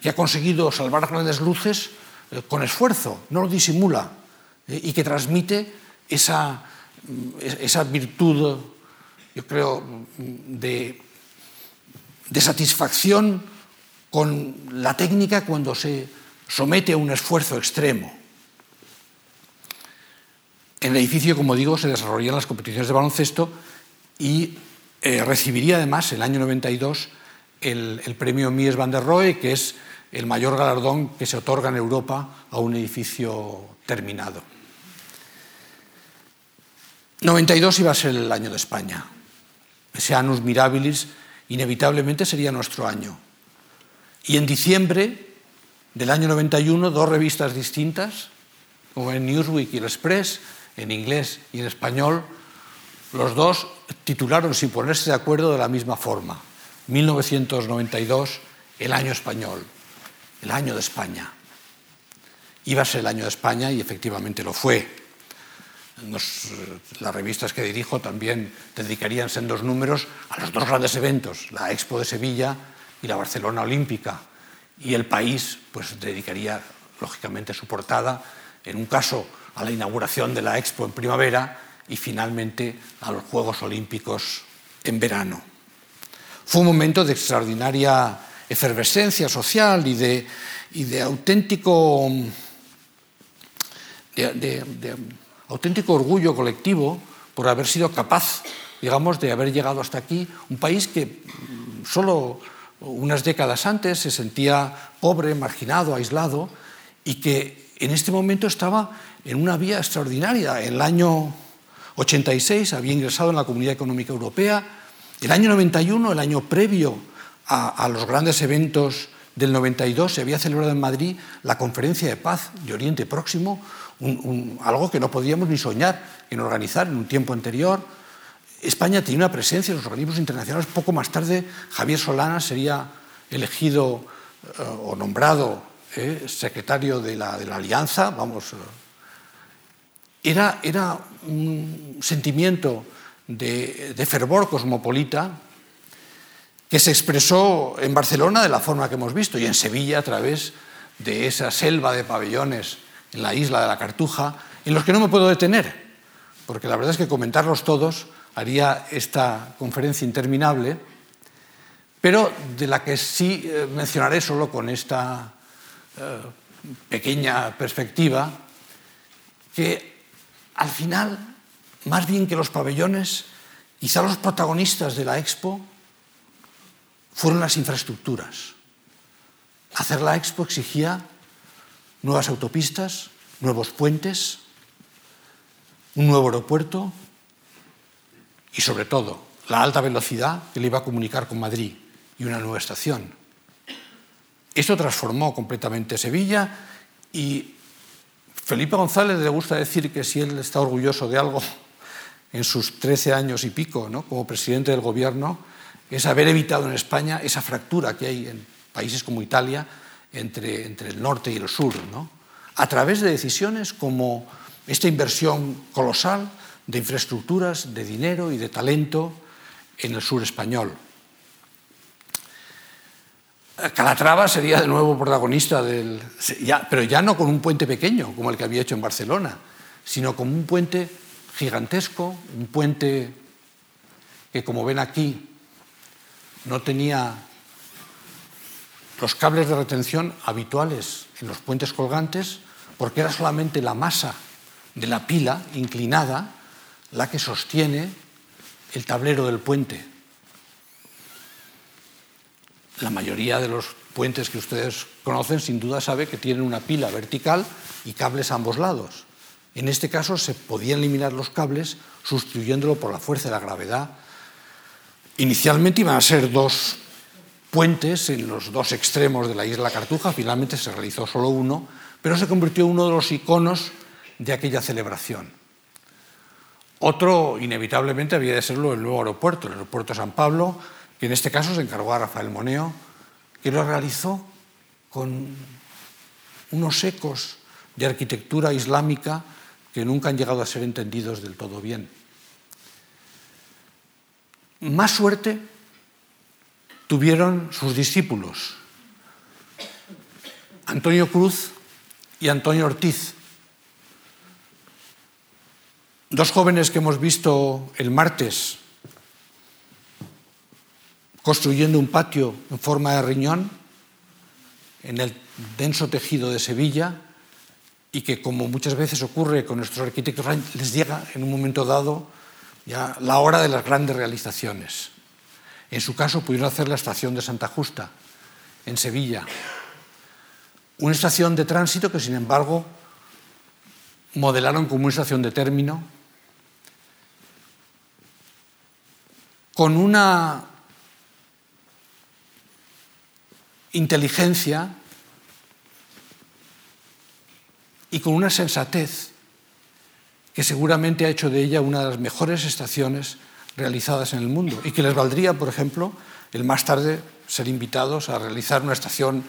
que ha conseguido salvar grandes luces eh, con esfuerzo, no lo disimula, eh, y que transmite esa, mm, esa virtud, yo creo, mm, de, de satisfacción con la técnica cuando se somete a un esfuerzo extremo. En el edificio, como digo, se desarrollan las competiciones de baloncesto y eh, recibiría además el año 92 el, el, premio Mies van der Rohe, que es el mayor galardón que se otorga en Europa a un edificio terminado. 92 iba a ser el año de España. Ese annus mirabilis inevitablemente sería nuestro año. Y en diciembre del año 91, dos revistas distintas, como en Newsweek y el Express, en inglés y en español, los dos titularon sin ponerse de acuerdo de la misma forma. 1992, el año español, el año de España. Iba a ser el año de España y efectivamente lo fue. Nos, las revistas que dirijo también dedicarían sendos números a los dos grandes eventos, la Expo de Sevilla y la Barcelona Olímpica. Y el país pues, dedicaría, lógicamente, su portada, en un caso, a la inauguración de la Expo en primavera y finalmente a los Juegos Olímpicos en verano. Fue un momento de extraordinaria efervescencia social y de, y de auténtico, auténtico orgullo colectivo por haber sido capaz, digamos, de haber llegado hasta aquí, un país que solo unas décadas antes se sentía pobre, marginado, aislado, y que en este momento estaba en una vía extraordinaria. En el año 86 había ingresado en la Comunidad Económica Europea, el año 91, el año previo a, a los grandes eventos del 92, se había celebrado en Madrid la Conferencia de Paz de Oriente Próximo, un, un, algo que no podíamos ni soñar en organizar en un tiempo anterior. España tenía una presencia en los organismos internacionales. Poco más tarde, Javier Solana sería elegido eh, o nombrado eh, secretario de la, de la, Alianza. Vamos, eh, era, era, un sentimiento de, de fervor cosmopolita que se expresó en Barcelona de la forma que hemos visto y en Sevilla a través de esa selva de pabellones en la isla de la Cartuja, en los que no me puedo detener, porque la verdad es que comentarlos todos haría esta conferencia interminable, pero de la que sí eh, mencionaré solo con esta eh, pequeña perspectiva, que al final, más bien que los pabellones, quizá los protagonistas de la expo fueron las infraestructuras. Hacer la expo exigía nuevas autopistas, nuevos puentes, un nuevo aeropuerto y sobre todo la alta velocidad que le iba a comunicar con Madrid y una nueva estación. Esto transformó completamente Sevilla y Felipe González le gusta decir que si él está orgulloso de algo en sus 13 años y pico ¿no? como presidente del gobierno, es haber evitado en España esa fractura que hay en países como Italia entre, entre el norte y el sur, ¿no? a través de decisiones como esta inversión colosal de infraestructuras, de dinero y de talento en el sur español. Calatrava sería de nuevo protagonista del. Pero ya no con un puente pequeño, como el que había hecho en Barcelona, sino con un puente gigantesco, un puente que, como ven aquí, no tenía los cables de retención habituales en los puentes colgantes, porque era solamente la masa de la pila inclinada la que sostiene el tablero del puente. La mayoría de los puentes que ustedes conocen sin duda sabe que tienen una pila vertical y cables a ambos lados. En este caso se podían eliminar los cables sustituyéndolo por la fuerza de la gravedad. Inicialmente iban a ser dos puentes en los dos extremos de la isla Cartuja, finalmente se realizó solo uno, pero se convirtió en uno de los iconos de aquella celebración. Otro, inevitablemente, había de serlo el nuevo aeropuerto, el aeropuerto San Pablo, que en este caso se encargó a Rafael Moneo, que lo realizó con unos ecos de arquitectura islámica que nunca han llegado a ser entendidos del todo bien. Más suerte tuvieron sus discípulos, Antonio Cruz y Antonio Ortiz, dos jóvenes que hemos visto el martes construyendo un patio en forma de riñón en el denso tejido de Sevilla y que, como muchas veces ocurre con nuestros arquitectos, les llega en un momento dado ya la hora de las grandes realizaciones. En su caso pudieron hacer la estación de Santa Justa, en Sevilla. Una estación de tránsito que, sin embargo, modelaron como una estación de término, con una inteligencia y con una sensatez que seguramente ha hecho de ella una de las mejores estaciones realizadas en el mundo y que les valdría, por ejemplo, el más tarde ser invitados a realizar una estación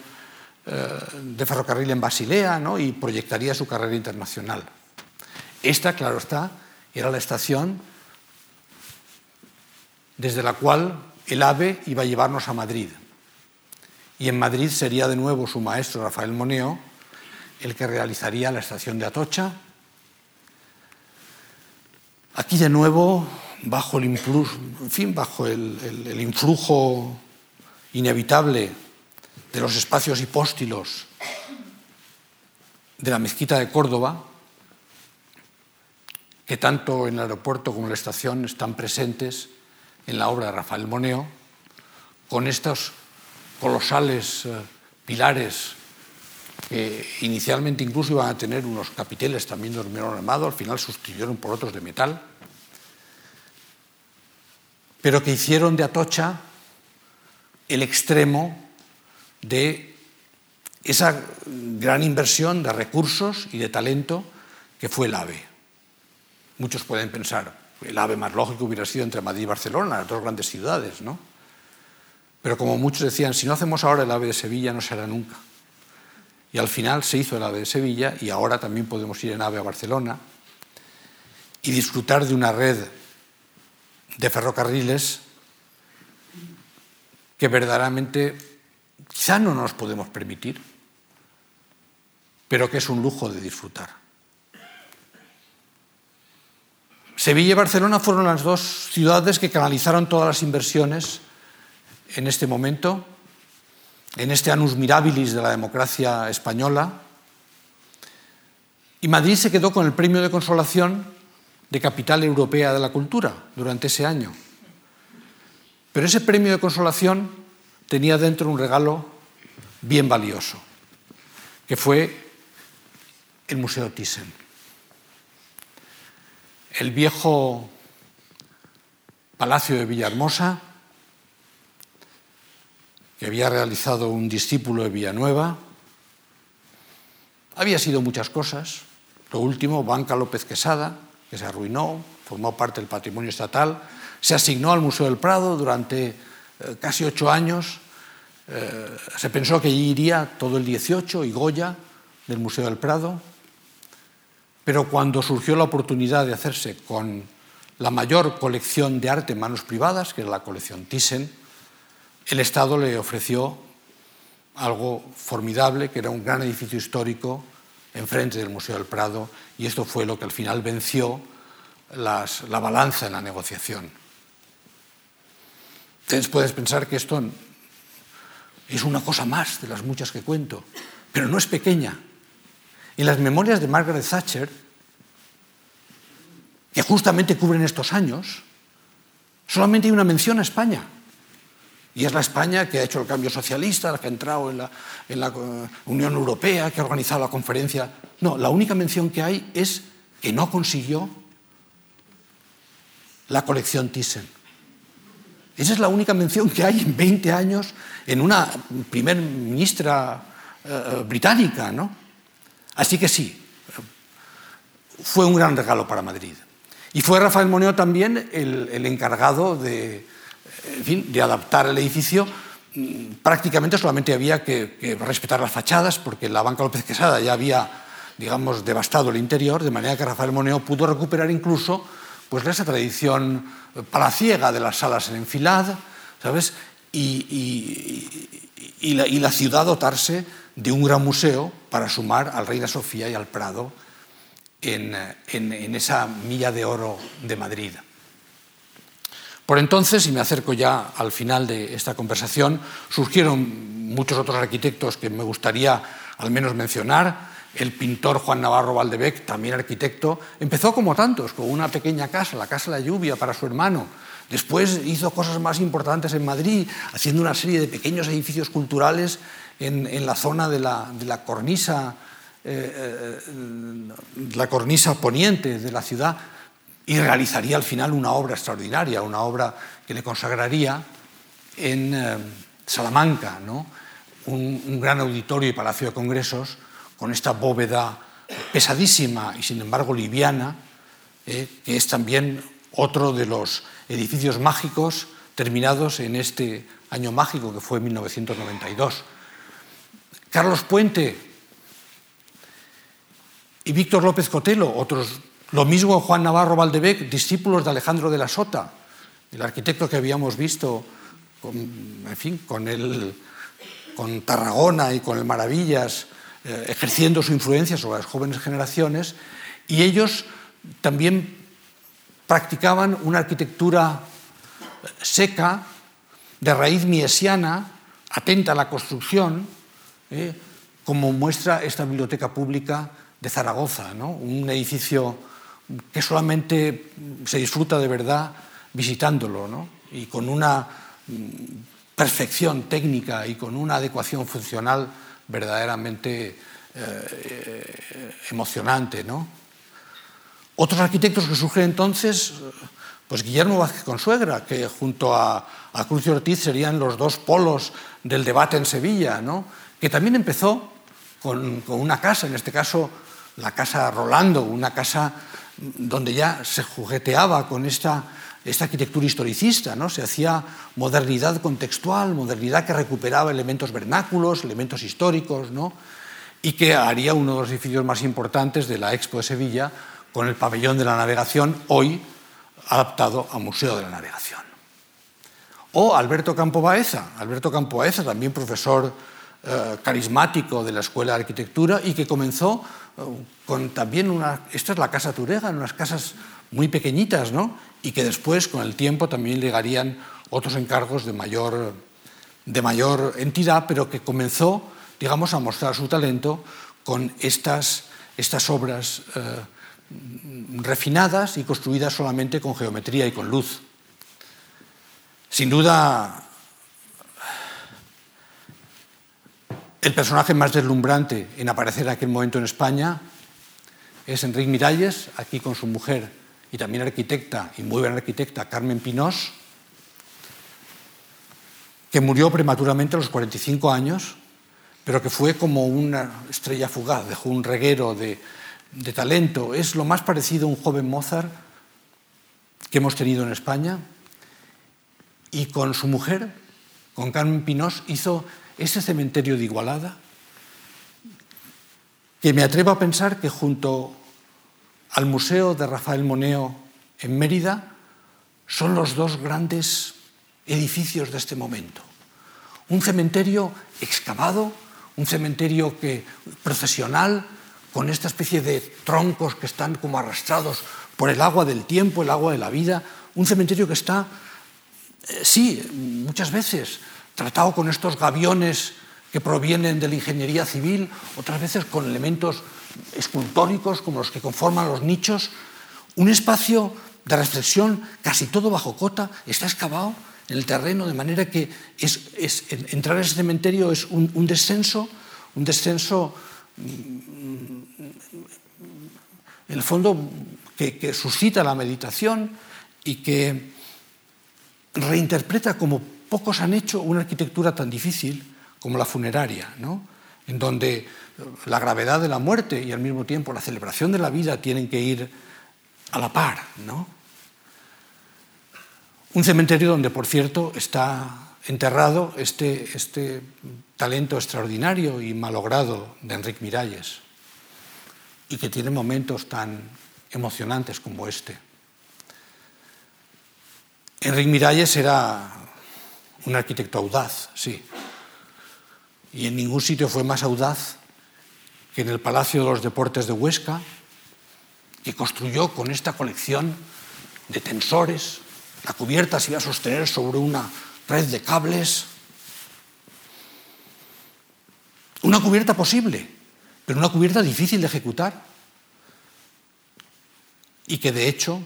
eh, de ferrocarril en Basilea ¿no? y proyectaría su carrera internacional. Esta, claro está, era la estación desde la cual el AVE iba a llevarnos a Madrid. Y en Madrid sería de nuevo su maestro Rafael Moneo el que realizaría la estación de Atocha. Aquí de nuevo, bajo el, bajo el, influjo inevitable de los espacios hipóstilos de la mezquita de Córdoba, que tanto en el aeropuerto como en la estación están presentes en la obra de Rafael Moneo, con estos colosales eh, pilares que inicialmente incluso iban a tener unos capiteles también de hormigón armado, al final sustituyeron por otros de metal, pero que hicieron de Atocha el extremo de esa gran inversión de recursos y de talento que fue el AVE. Muchos pueden pensar, el AVE más lógico hubiera sido entre Madrid y Barcelona, las dos grandes ciudades, ¿no? Pero como muchos decían, si no hacemos ahora el AVE de Sevilla, no se hará nunca. Y al final se hizo el AVE de Sevilla y ahora también podemos ir en AVE a Barcelona y disfrutar de una red de ferrocarriles que verdaderamente quizá no nos podemos permitir, pero que es un lujo de disfrutar. Sevilla y Barcelona fueron las dos ciudades que canalizaron todas las inversiones en este momento, en este anus mirabilis de la democracia española. Y Madrid se quedó con el premio de consolación de Capital Europea de la Cultura durante ese año. Pero ese premio de consolación tenía dentro un regalo bien valioso, que fue el Museo Thyssen. El viejo Palacio de Villahermosa, que había realizado un discípulo de Villanueva. Había sido muchas cosas. Lo último, Banca López Quesada, que se arruinó, formó parte del patrimonio estatal, se asignó al Museo del Prado durante eh, casi ocho años. Eh, se pensó que allí iría todo el 18 y Goya del Museo del Prado, pero cuando surgió la oportunidad de hacerse con la mayor colección de arte en manos privadas, que era la colección Thyssen, el Estado le ofreció algo formidable, que era un gran edificio histórico enfrente del Museo del Prado, y esto fue lo que al final venció la balanza en la negociación. Entonces puedes pensar que esto es una cosa más de las muchas que cuento, pero no es pequeña. En las memorias de Margaret Thatcher, que justamente cubren estos años, solamente hay una mención a España. Y es la España que ha hecho el cambio socialista, la que ha entrado en la, la Unión Europea, que ha organizado la conferencia. No, la única mención que hay es que no consiguió la colección Thyssen. Esa es la única mención que hay en 20 años en una primer ministra eh, británica, ¿no? Así que sí, fue un gran regalo para Madrid. Y fue Rafael Moneo también el, encargado de, de adaptar el edificio. Mm, prácticamente solamente había que, respetar las fachadas, porque la banca López Quesada ya había, digamos, devastado el interior, de manera que Rafael Moneo pudo recuperar incluso pues, esa tradición palaciega de las salas en enfilad, ¿sabes? Y, y la ciudad dotarse de un gran museo para sumar al Reina Sofía y al Prado en, esa milla de oro de Madrid. Por entonces, y me acerco ya al final de esta conversación, surgieron muchos otros arquitectos que me gustaría al menos mencionar. El pintor Juan Navarro Valdebec, también arquitecto, empezó como tantos, con una pequeña casa, la Casa de la Lluvia, para su hermano. Después hizo cosas más importantes en Madrid, haciendo una serie de pequeños edificios culturales en, la zona de la cornisa eh, eh, la cornisa poniente de la ciudad y realizaría al final una obra extraordinaria, una obra que le consagraría en eh, Salamanca, ¿no? un, gran auditorio y palacio de congresos con esta bóveda pesadísima y sin embargo liviana, que es también otro de los edificios mágicos terminados en este año mágico que fue 1992. Carlos Puente y Víctor López Cotelo, otros, lo mismo Juan Navarro Valdebec, discípulos de Alejandro de la Sota, el arquitecto que habíamos visto con, en fin, con, el, con Tarragona y con el Maravillas, eh, ejerciendo su influencia sobre las jóvenes generaciones, y ellos también practicaban una arquitectura seca, de raíz miesiana, atenta a la construcción, eh, como muestra esta biblioteca pública de Zaragoza, ¿no? un edificio que solamente se disfruta de verdad visitándolo ¿no? y con una mm, perfección técnica y con una adecuación funcional verdaderamente eh, eh, emocionante. ¿no? Otros arquitectos que surgen entonces, pues Guillermo Vázquez Consuegra, que junto a, a Cruz Ortiz serían los dos polos del debate en Sevilla, ¿no? que también empezó con, con una casa, en este caso la casa Rolando, una casa donde ya se jugueteaba con esta, esta arquitectura historicista, ¿no? se hacía modernidad contextual, modernidad que recuperaba elementos vernáculos, elementos históricos, ¿no? y que haría uno de los edificios más importantes de la Expo de Sevilla con el pabellón de la navegación, hoy adaptado a Museo de la Navegación. O Alberto Campo Baeza, Alberto Campo Baeza, también profesor eh, carismático de la Escuela de Arquitectura y que comenzó con también una, esta es la casa Turega, unas casas muy pequeñitas, ¿no? Y que después, con el tiempo, también llegarían otros encargos de mayor, de mayor entidad, pero que comenzó, digamos, a mostrar su talento con estas, estas obras eh, refinadas y construidas solamente con geometría y con luz. Sin duda, El personaje más deslumbrante en aparecer en aquel momento en España es Enrique Miralles, aquí con su mujer y también arquitecta, y muy buena arquitecta, Carmen Pinós, que murió prematuramente a los 45 años, pero que fue como una estrella fugaz, dejó un reguero de, de talento. Es lo más parecido a un joven Mozart que hemos tenido en España. Y con su mujer, con Carmen Pinós, hizo ese cementerio de Igualada, que me atrevo a pensar que junto al Museo de Rafael Moneo en Mérida son los dos grandes edificios de este momento. Un cementerio excavado, un cementerio que, procesional, con esta especie de troncos que están como arrastrados por el agua del tiempo, el agua de la vida, un cementerio que está, eh, sí, muchas veces tratado con estos gaviones que provienen de la ingeniería civil, otras veces con elementos escultóricos como los que conforman los nichos. Un espacio de reflexión casi todo bajo cota está excavado en el terreno de manera que es, entrar en ese cementerio es un, descenso, un descenso mm, en el fondo, que, suscita la meditación y que reinterpreta como pocos han hecho una arquitectura tan difícil como la funeraria, en donde la gravedad de la muerte y al mismo tiempo la celebración de la vida tienen que ir a la par. Un cementerio donde, por cierto, está enterrado este, este talento extraordinario y malogrado de Enrique Miralles y que tiene momentos tan emocionantes como este. Enrique Miralles era un arquitecto audaz, sí, y en ningún sitio fue más audaz que en el Palacio de los Deportes de Huesca, que construyó con esta colección de tensores. La cubierta se iba a sostener sobre una red de cables. Una cubierta posible, pero una cubierta difícil de ejecutar y que de hecho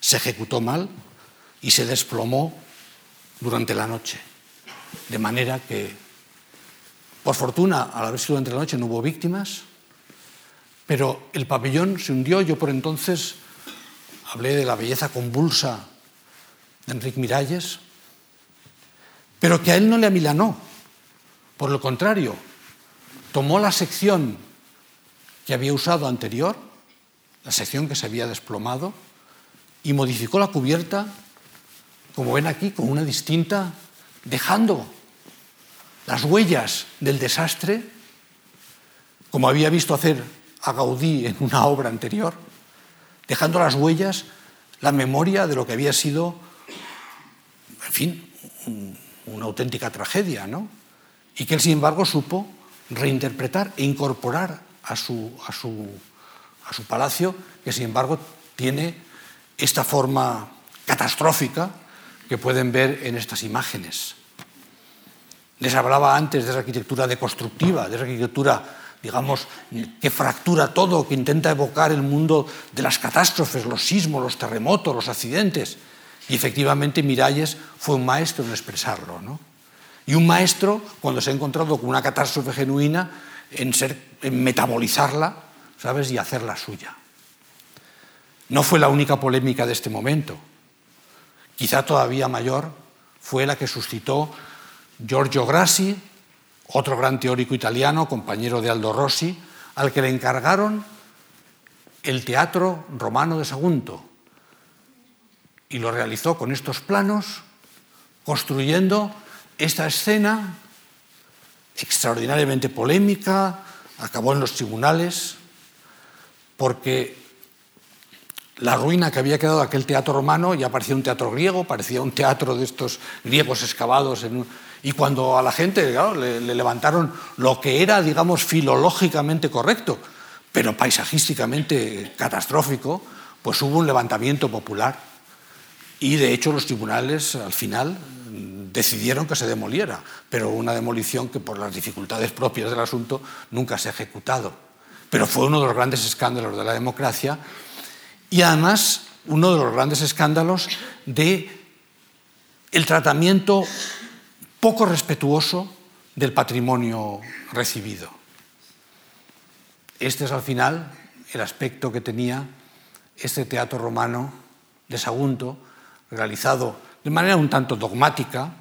se ejecutó mal y se desplomó durante la noche. De manera que, por fortuna, al haber sido durante la noche no hubo víctimas, pero el pabellón se hundió. Yo por entonces hablé de la belleza convulsa de Enrique Miralles, pero que a él no le amilanó. Por lo contrario, tomó la sección que había usado anterior, la sección que se había desplomado, y modificó la cubierta, como ven aquí, con una distinta, dejando las huellas del desastre, como había visto hacer a Gaudí en una obra anterior, dejando las huellas, la memoria de lo que había sido, en fin, una auténtica tragedia, ¿no? Y que él, sin embargo, supo reinterpretar e incorporar a su, a su, a su palacio, que, sin embargo, tiene esta forma catastrófica que pueden ver en estas imágenes. Les hablaba antes de esa arquitectura deconstructiva, de esa arquitectura, digamos, que fractura todo, que intenta evocar el mundo de las catástrofes, los sismos, los terremotos, los accidentes. Y efectivamente Miralles fue un maestro en expresarlo. ¿no? Y un maestro, cuando se ha encontrado con una catástrofe genuina, en, ser, en metabolizarla ¿sabes? y hacerla suya. No fue la única polémica de este momento. Quizá todavía mayor fue la que suscitó Giorgio Grassi, otro gran teórico italiano, compañero de Aldo Rossi, al que le encargaron el teatro romano de Sagunto, y lo realizó con estos planos, construyendo esta escena extraordinariamente polémica, acabó en los tribunales, porque la ruina que había quedado aquel teatro romano ya parecía un teatro griego, parecía un teatro de estos griegos excavados en y cuando a la gente le, le, levantaron lo que era, digamos, filológicamente correcto, pero paisajísticamente catastrófico, pues hubo un levantamiento popular y de hecho los tribunales al final decidieron que se demoliera, pero una demolición que por las dificultades propias del asunto nunca se ha ejecutado. Pero fue uno de los grandes escándalos de la democracia y además uno de los grandes escándalos de el tratamiento poco respetuoso del patrimonio recibido. Este es al final el aspecto que tenía este teatro romano de Sagunto, realizado de manera un tanto dogmática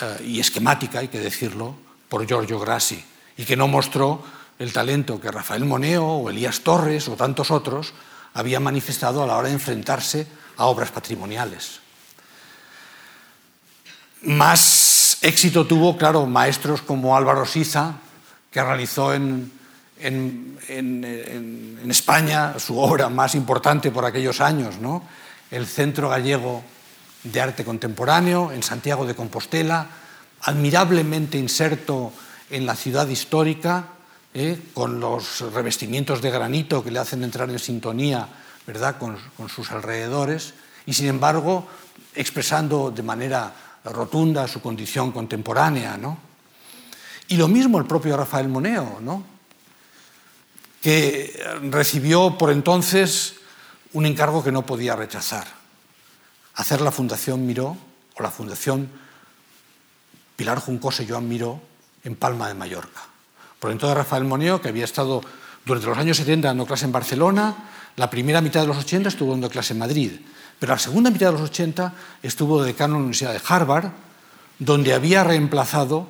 eh, y esquemática, hay que decirlo, por Giorgio Grassi, y que no mostró el talento que Rafael Moneo o Elías Torres o tantos otros habían manifestado a la hora de enfrentarse a obras patrimoniales. Más éxito tuvo, claro, maestros como Álvaro Siza, que realizó en, España su obra más importante por aquellos años, el Centro Gallego de Arte Contemporáneo en Santiago de Compostela, admirablemente inserto en la ciudad histórica, eh, con los revestimientos de granito que le hacen entrar en sintonía ¿verdad? Con, sus alrededores, y sin embargo expresando de manera rotunda su condición contemporánea. ¿no? Y lo mismo el propio Rafael Moneo, ¿no? que recibió por entonces un encargo que no podía rechazar, hacer la Fundación Miró o la Fundación Pilar Juncosa y Joan Miró en Palma de Mallorca. Por entonces Rafael Moneo, que había estado durante los años 70 dando clase en Barcelona, la primera mitad de los 80 estuvo dando clase en Madrid, pero la segunda mitad de los 80 estuvo de decano en la Universidad de Harvard, donde había reemplazado,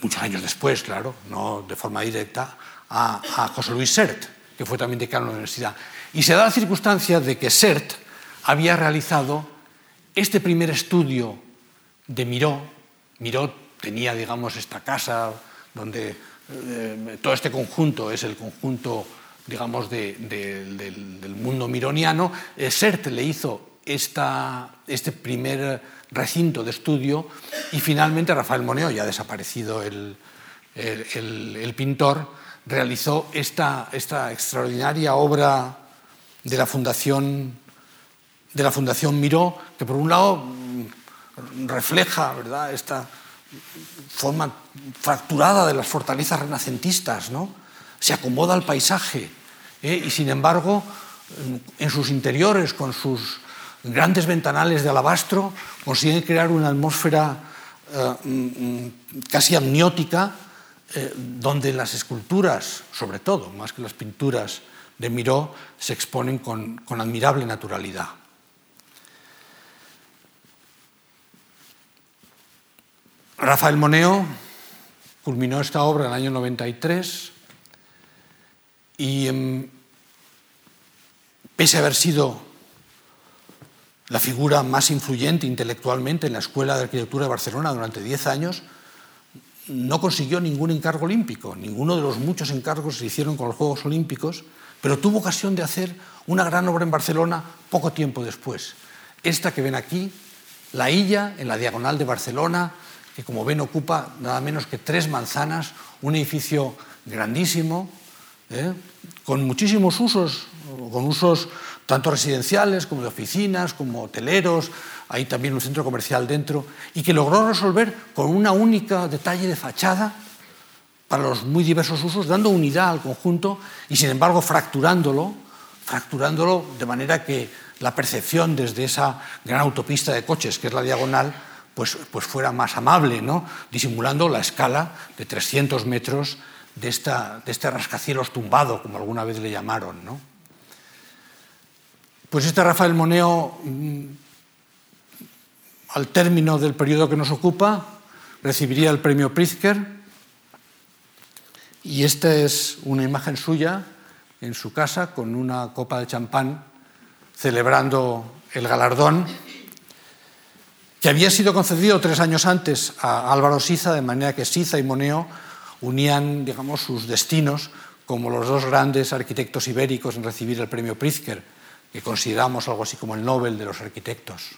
muchos años después, claro, no de forma directa, a, a José Luis Sert, que fue también decano de la universidad. Y se da la circunstancia de que Sert había realizado este primer estudio de Miró. Miró tenía, digamos, esta casa donde eh, todo este conjunto es el conjunto, digamos, de, de, del, mundo mironiano. Eh, Sert le hizo esta, este primer recinto de estudio y finalmente Rafael Moneo, ya desaparecido el, el, el pintor, realizó esta, esta extraordinaria obra de la Fundación, de la Fundación Miró, que por un lado mm, refleja ¿verdad? esta forma fracturada de las fortalezas renacentistas, ¿no? se acomoda al paisaje ¿eh? y sin embargo en sus interiores, con sus grandes ventanales de alabastro, consiguen crear una atmósfera eh, mm, casi amniótica, eh, donde las esculturas, sobre todo, más que las pinturas, de Miró se exponen con admirable naturalidad. Rafael Moneo culminó esta obra en el año 93 y eh, pese a haber sido la figura más influyente intelectualmente en la Escuela de Arquitectura de Barcelona durante 10 años, no consiguió ningún encargo olímpico. Ninguno de los muchos encargos se hicieron con los Juegos Olímpicos pero tuvo ocasión de hacer una gran obra en Barcelona poco tiempo después. Esta que ven aquí, La Illa, en la diagonal de Barcelona, que como ven ocupa nada menos que tres manzanas, un edificio grandísimo, ¿eh? con muchísimos usos, con usos tanto residenciales como de oficinas, como hoteleros, hay también un centro comercial dentro, y que logró resolver con una única detalle de fachada para los muy diversos usos, dando unidad al conjunto y sin embargo fracturándolo, fracturándolo de manera que la percepción desde esa gran autopista de coches que es la diagonal pues, pues fuera más amable, ¿no? disimulando la escala de 300 metros de, esta, de este rascacielos tumbado, como alguna vez le llamaron. ¿no? Pues este Rafael Moneo, mm, al término del periodo que nos ocupa, recibiría el premio Pritzker y esta es una imagen suya en su casa con una copa de champán celebrando el galardón que había sido concedido tres años antes a Álvaro Siza, de manera que Siza y Moneo unían digamos, sus destinos como los dos grandes arquitectos ibéricos en recibir el premio Pritzker, que consideramos algo así como el Nobel de los arquitectos.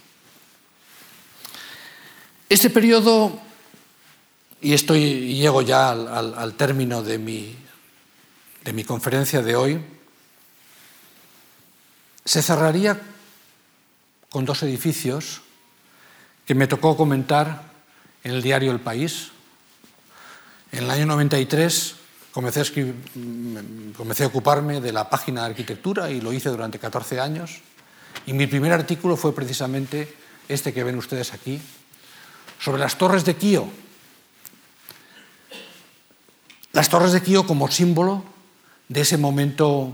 Este periodo y estoy, llego ya al, al, al término de mi, de mi conferencia de hoy. Se cerraría con dos edificios que me tocó comentar en el diario El País. En el año 93 comencé a, escribir, comencé a ocuparme de la página de arquitectura y lo hice durante 14 años. Y mi primer artículo fue precisamente este que ven ustedes aquí, sobre las torres de Kio, las torres de Kio como símbolo de ese momento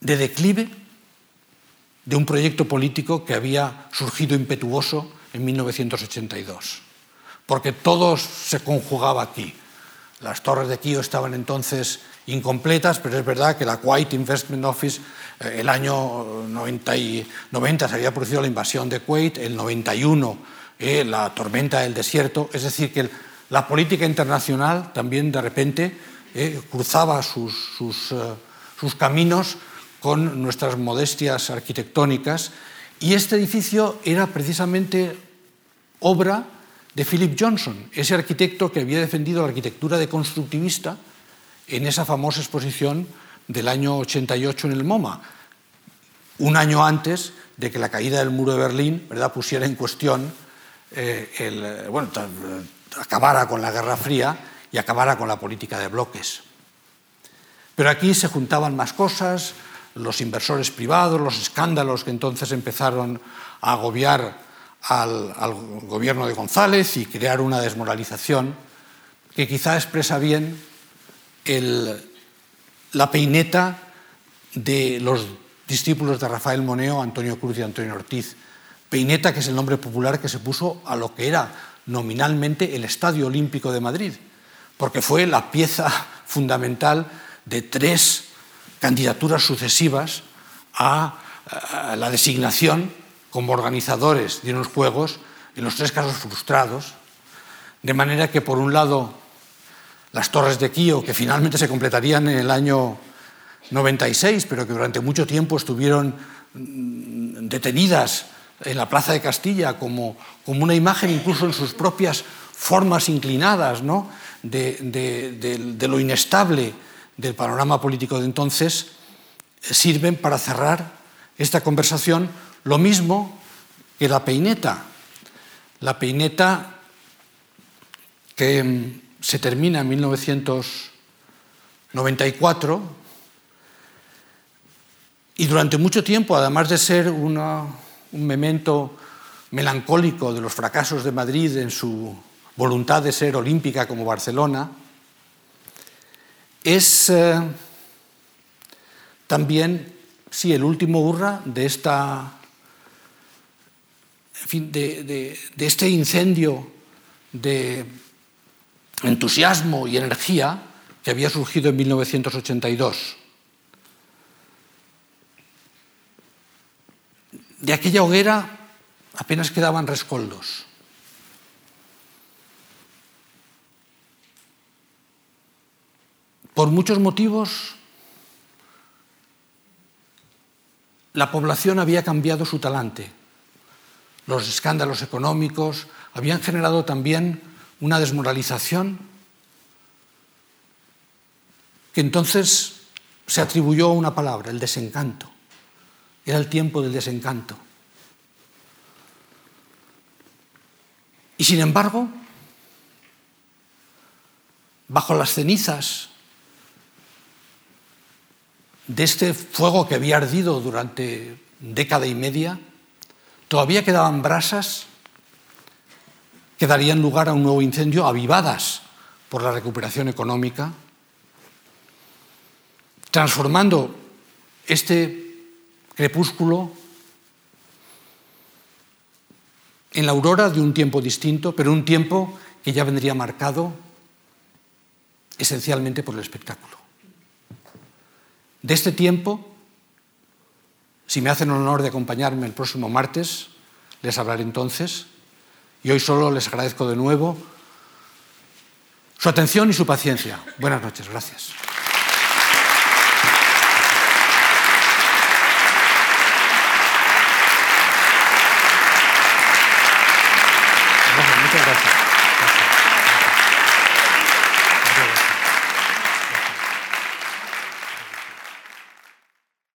de declive de un proyecto político que había surgido impetuoso en 1982, porque todo se conjugaba aquí. Las torres de Kio estaban entonces incompletas, pero es verdad que la Kuwait Investment Office, eh, el año 90, y 90 se había producido la invasión de Kuwait, el 91 eh, la tormenta del desierto, es decir, que la política internacional también de repente eh, cruzaba sus caminos con nuestras modestias arquitectónicas y este edificio era precisamente obra de Philip Johnson, ese arquitecto que había defendido la arquitectura deconstructivista en esa famosa exposición del año 88 en el MoMA, un año antes de que la caída del muro de Berlín ¿verdad? pusiera en cuestión eh, el, bueno, acabara con la Guerra Fría y acabara con la política de bloques. Pero aquí se juntaban más cosas, los inversores privados, los escándalos que entonces empezaron a agobiar al, gobierno de González y crear una desmoralización que quizá expresa bien la peineta de los discípulos de Rafael Moneo, Antonio Cruz y Antonio Ortiz. Peineta, que es el nombre popular que se puso a lo que era nominalmente el Estadio Olímpico de Madrid, porque fue la pieza fundamental de tres candidaturas sucesivas a, la designación como organizadores de unos juegos, en los tres casos frustrados, de manera que por un lado las torres de Kio, que finalmente se completarían en el año 96, pero que durante mucho tiempo estuvieron mm, detenidas en la Plaza de Castilla como, como una imagen incluso en sus propias formas inclinadas ¿no? de, de lo inestable del panorama político de entonces, sirven para cerrar esta conversación, lo mismo que la peineta. La peineta que mm, se termina en 1994 y durante mucho tiempo, además de ser un memento melancólico de los fracasos de Madrid en su voluntad de ser olímpica como Barcelona, es eh, también, sí, el último hurra de, esta, de este incendio de entusiasmo y energía que había surgido en 1982. De aquella hoguera apenas quedaban rescoldos. Por muchos motivos, la población había cambiado su talante. Los escándalos económicos habían generado también una desmoralización que entonces se atribuyó a una palabra, el desencanto. Era el tiempo del desencanto. Y sin embargo, bajo las cenizas de este fuego que había ardido durante década y media, todavía quedaban brasas que darían lugar a un nuevo incendio, avivadas por la recuperación económica, transformando este crepúsculo en la aurora de un tiempo distinto, pero un tiempo que ya vendría marcado esencialmente por el espectáculo. De este tiempo, si me hacen el honor de acompañarme el próximo martes, les hablaré entonces. Y hoy solo les agradezco de nuevo su atención y su paciencia. Buenas noches, gracias.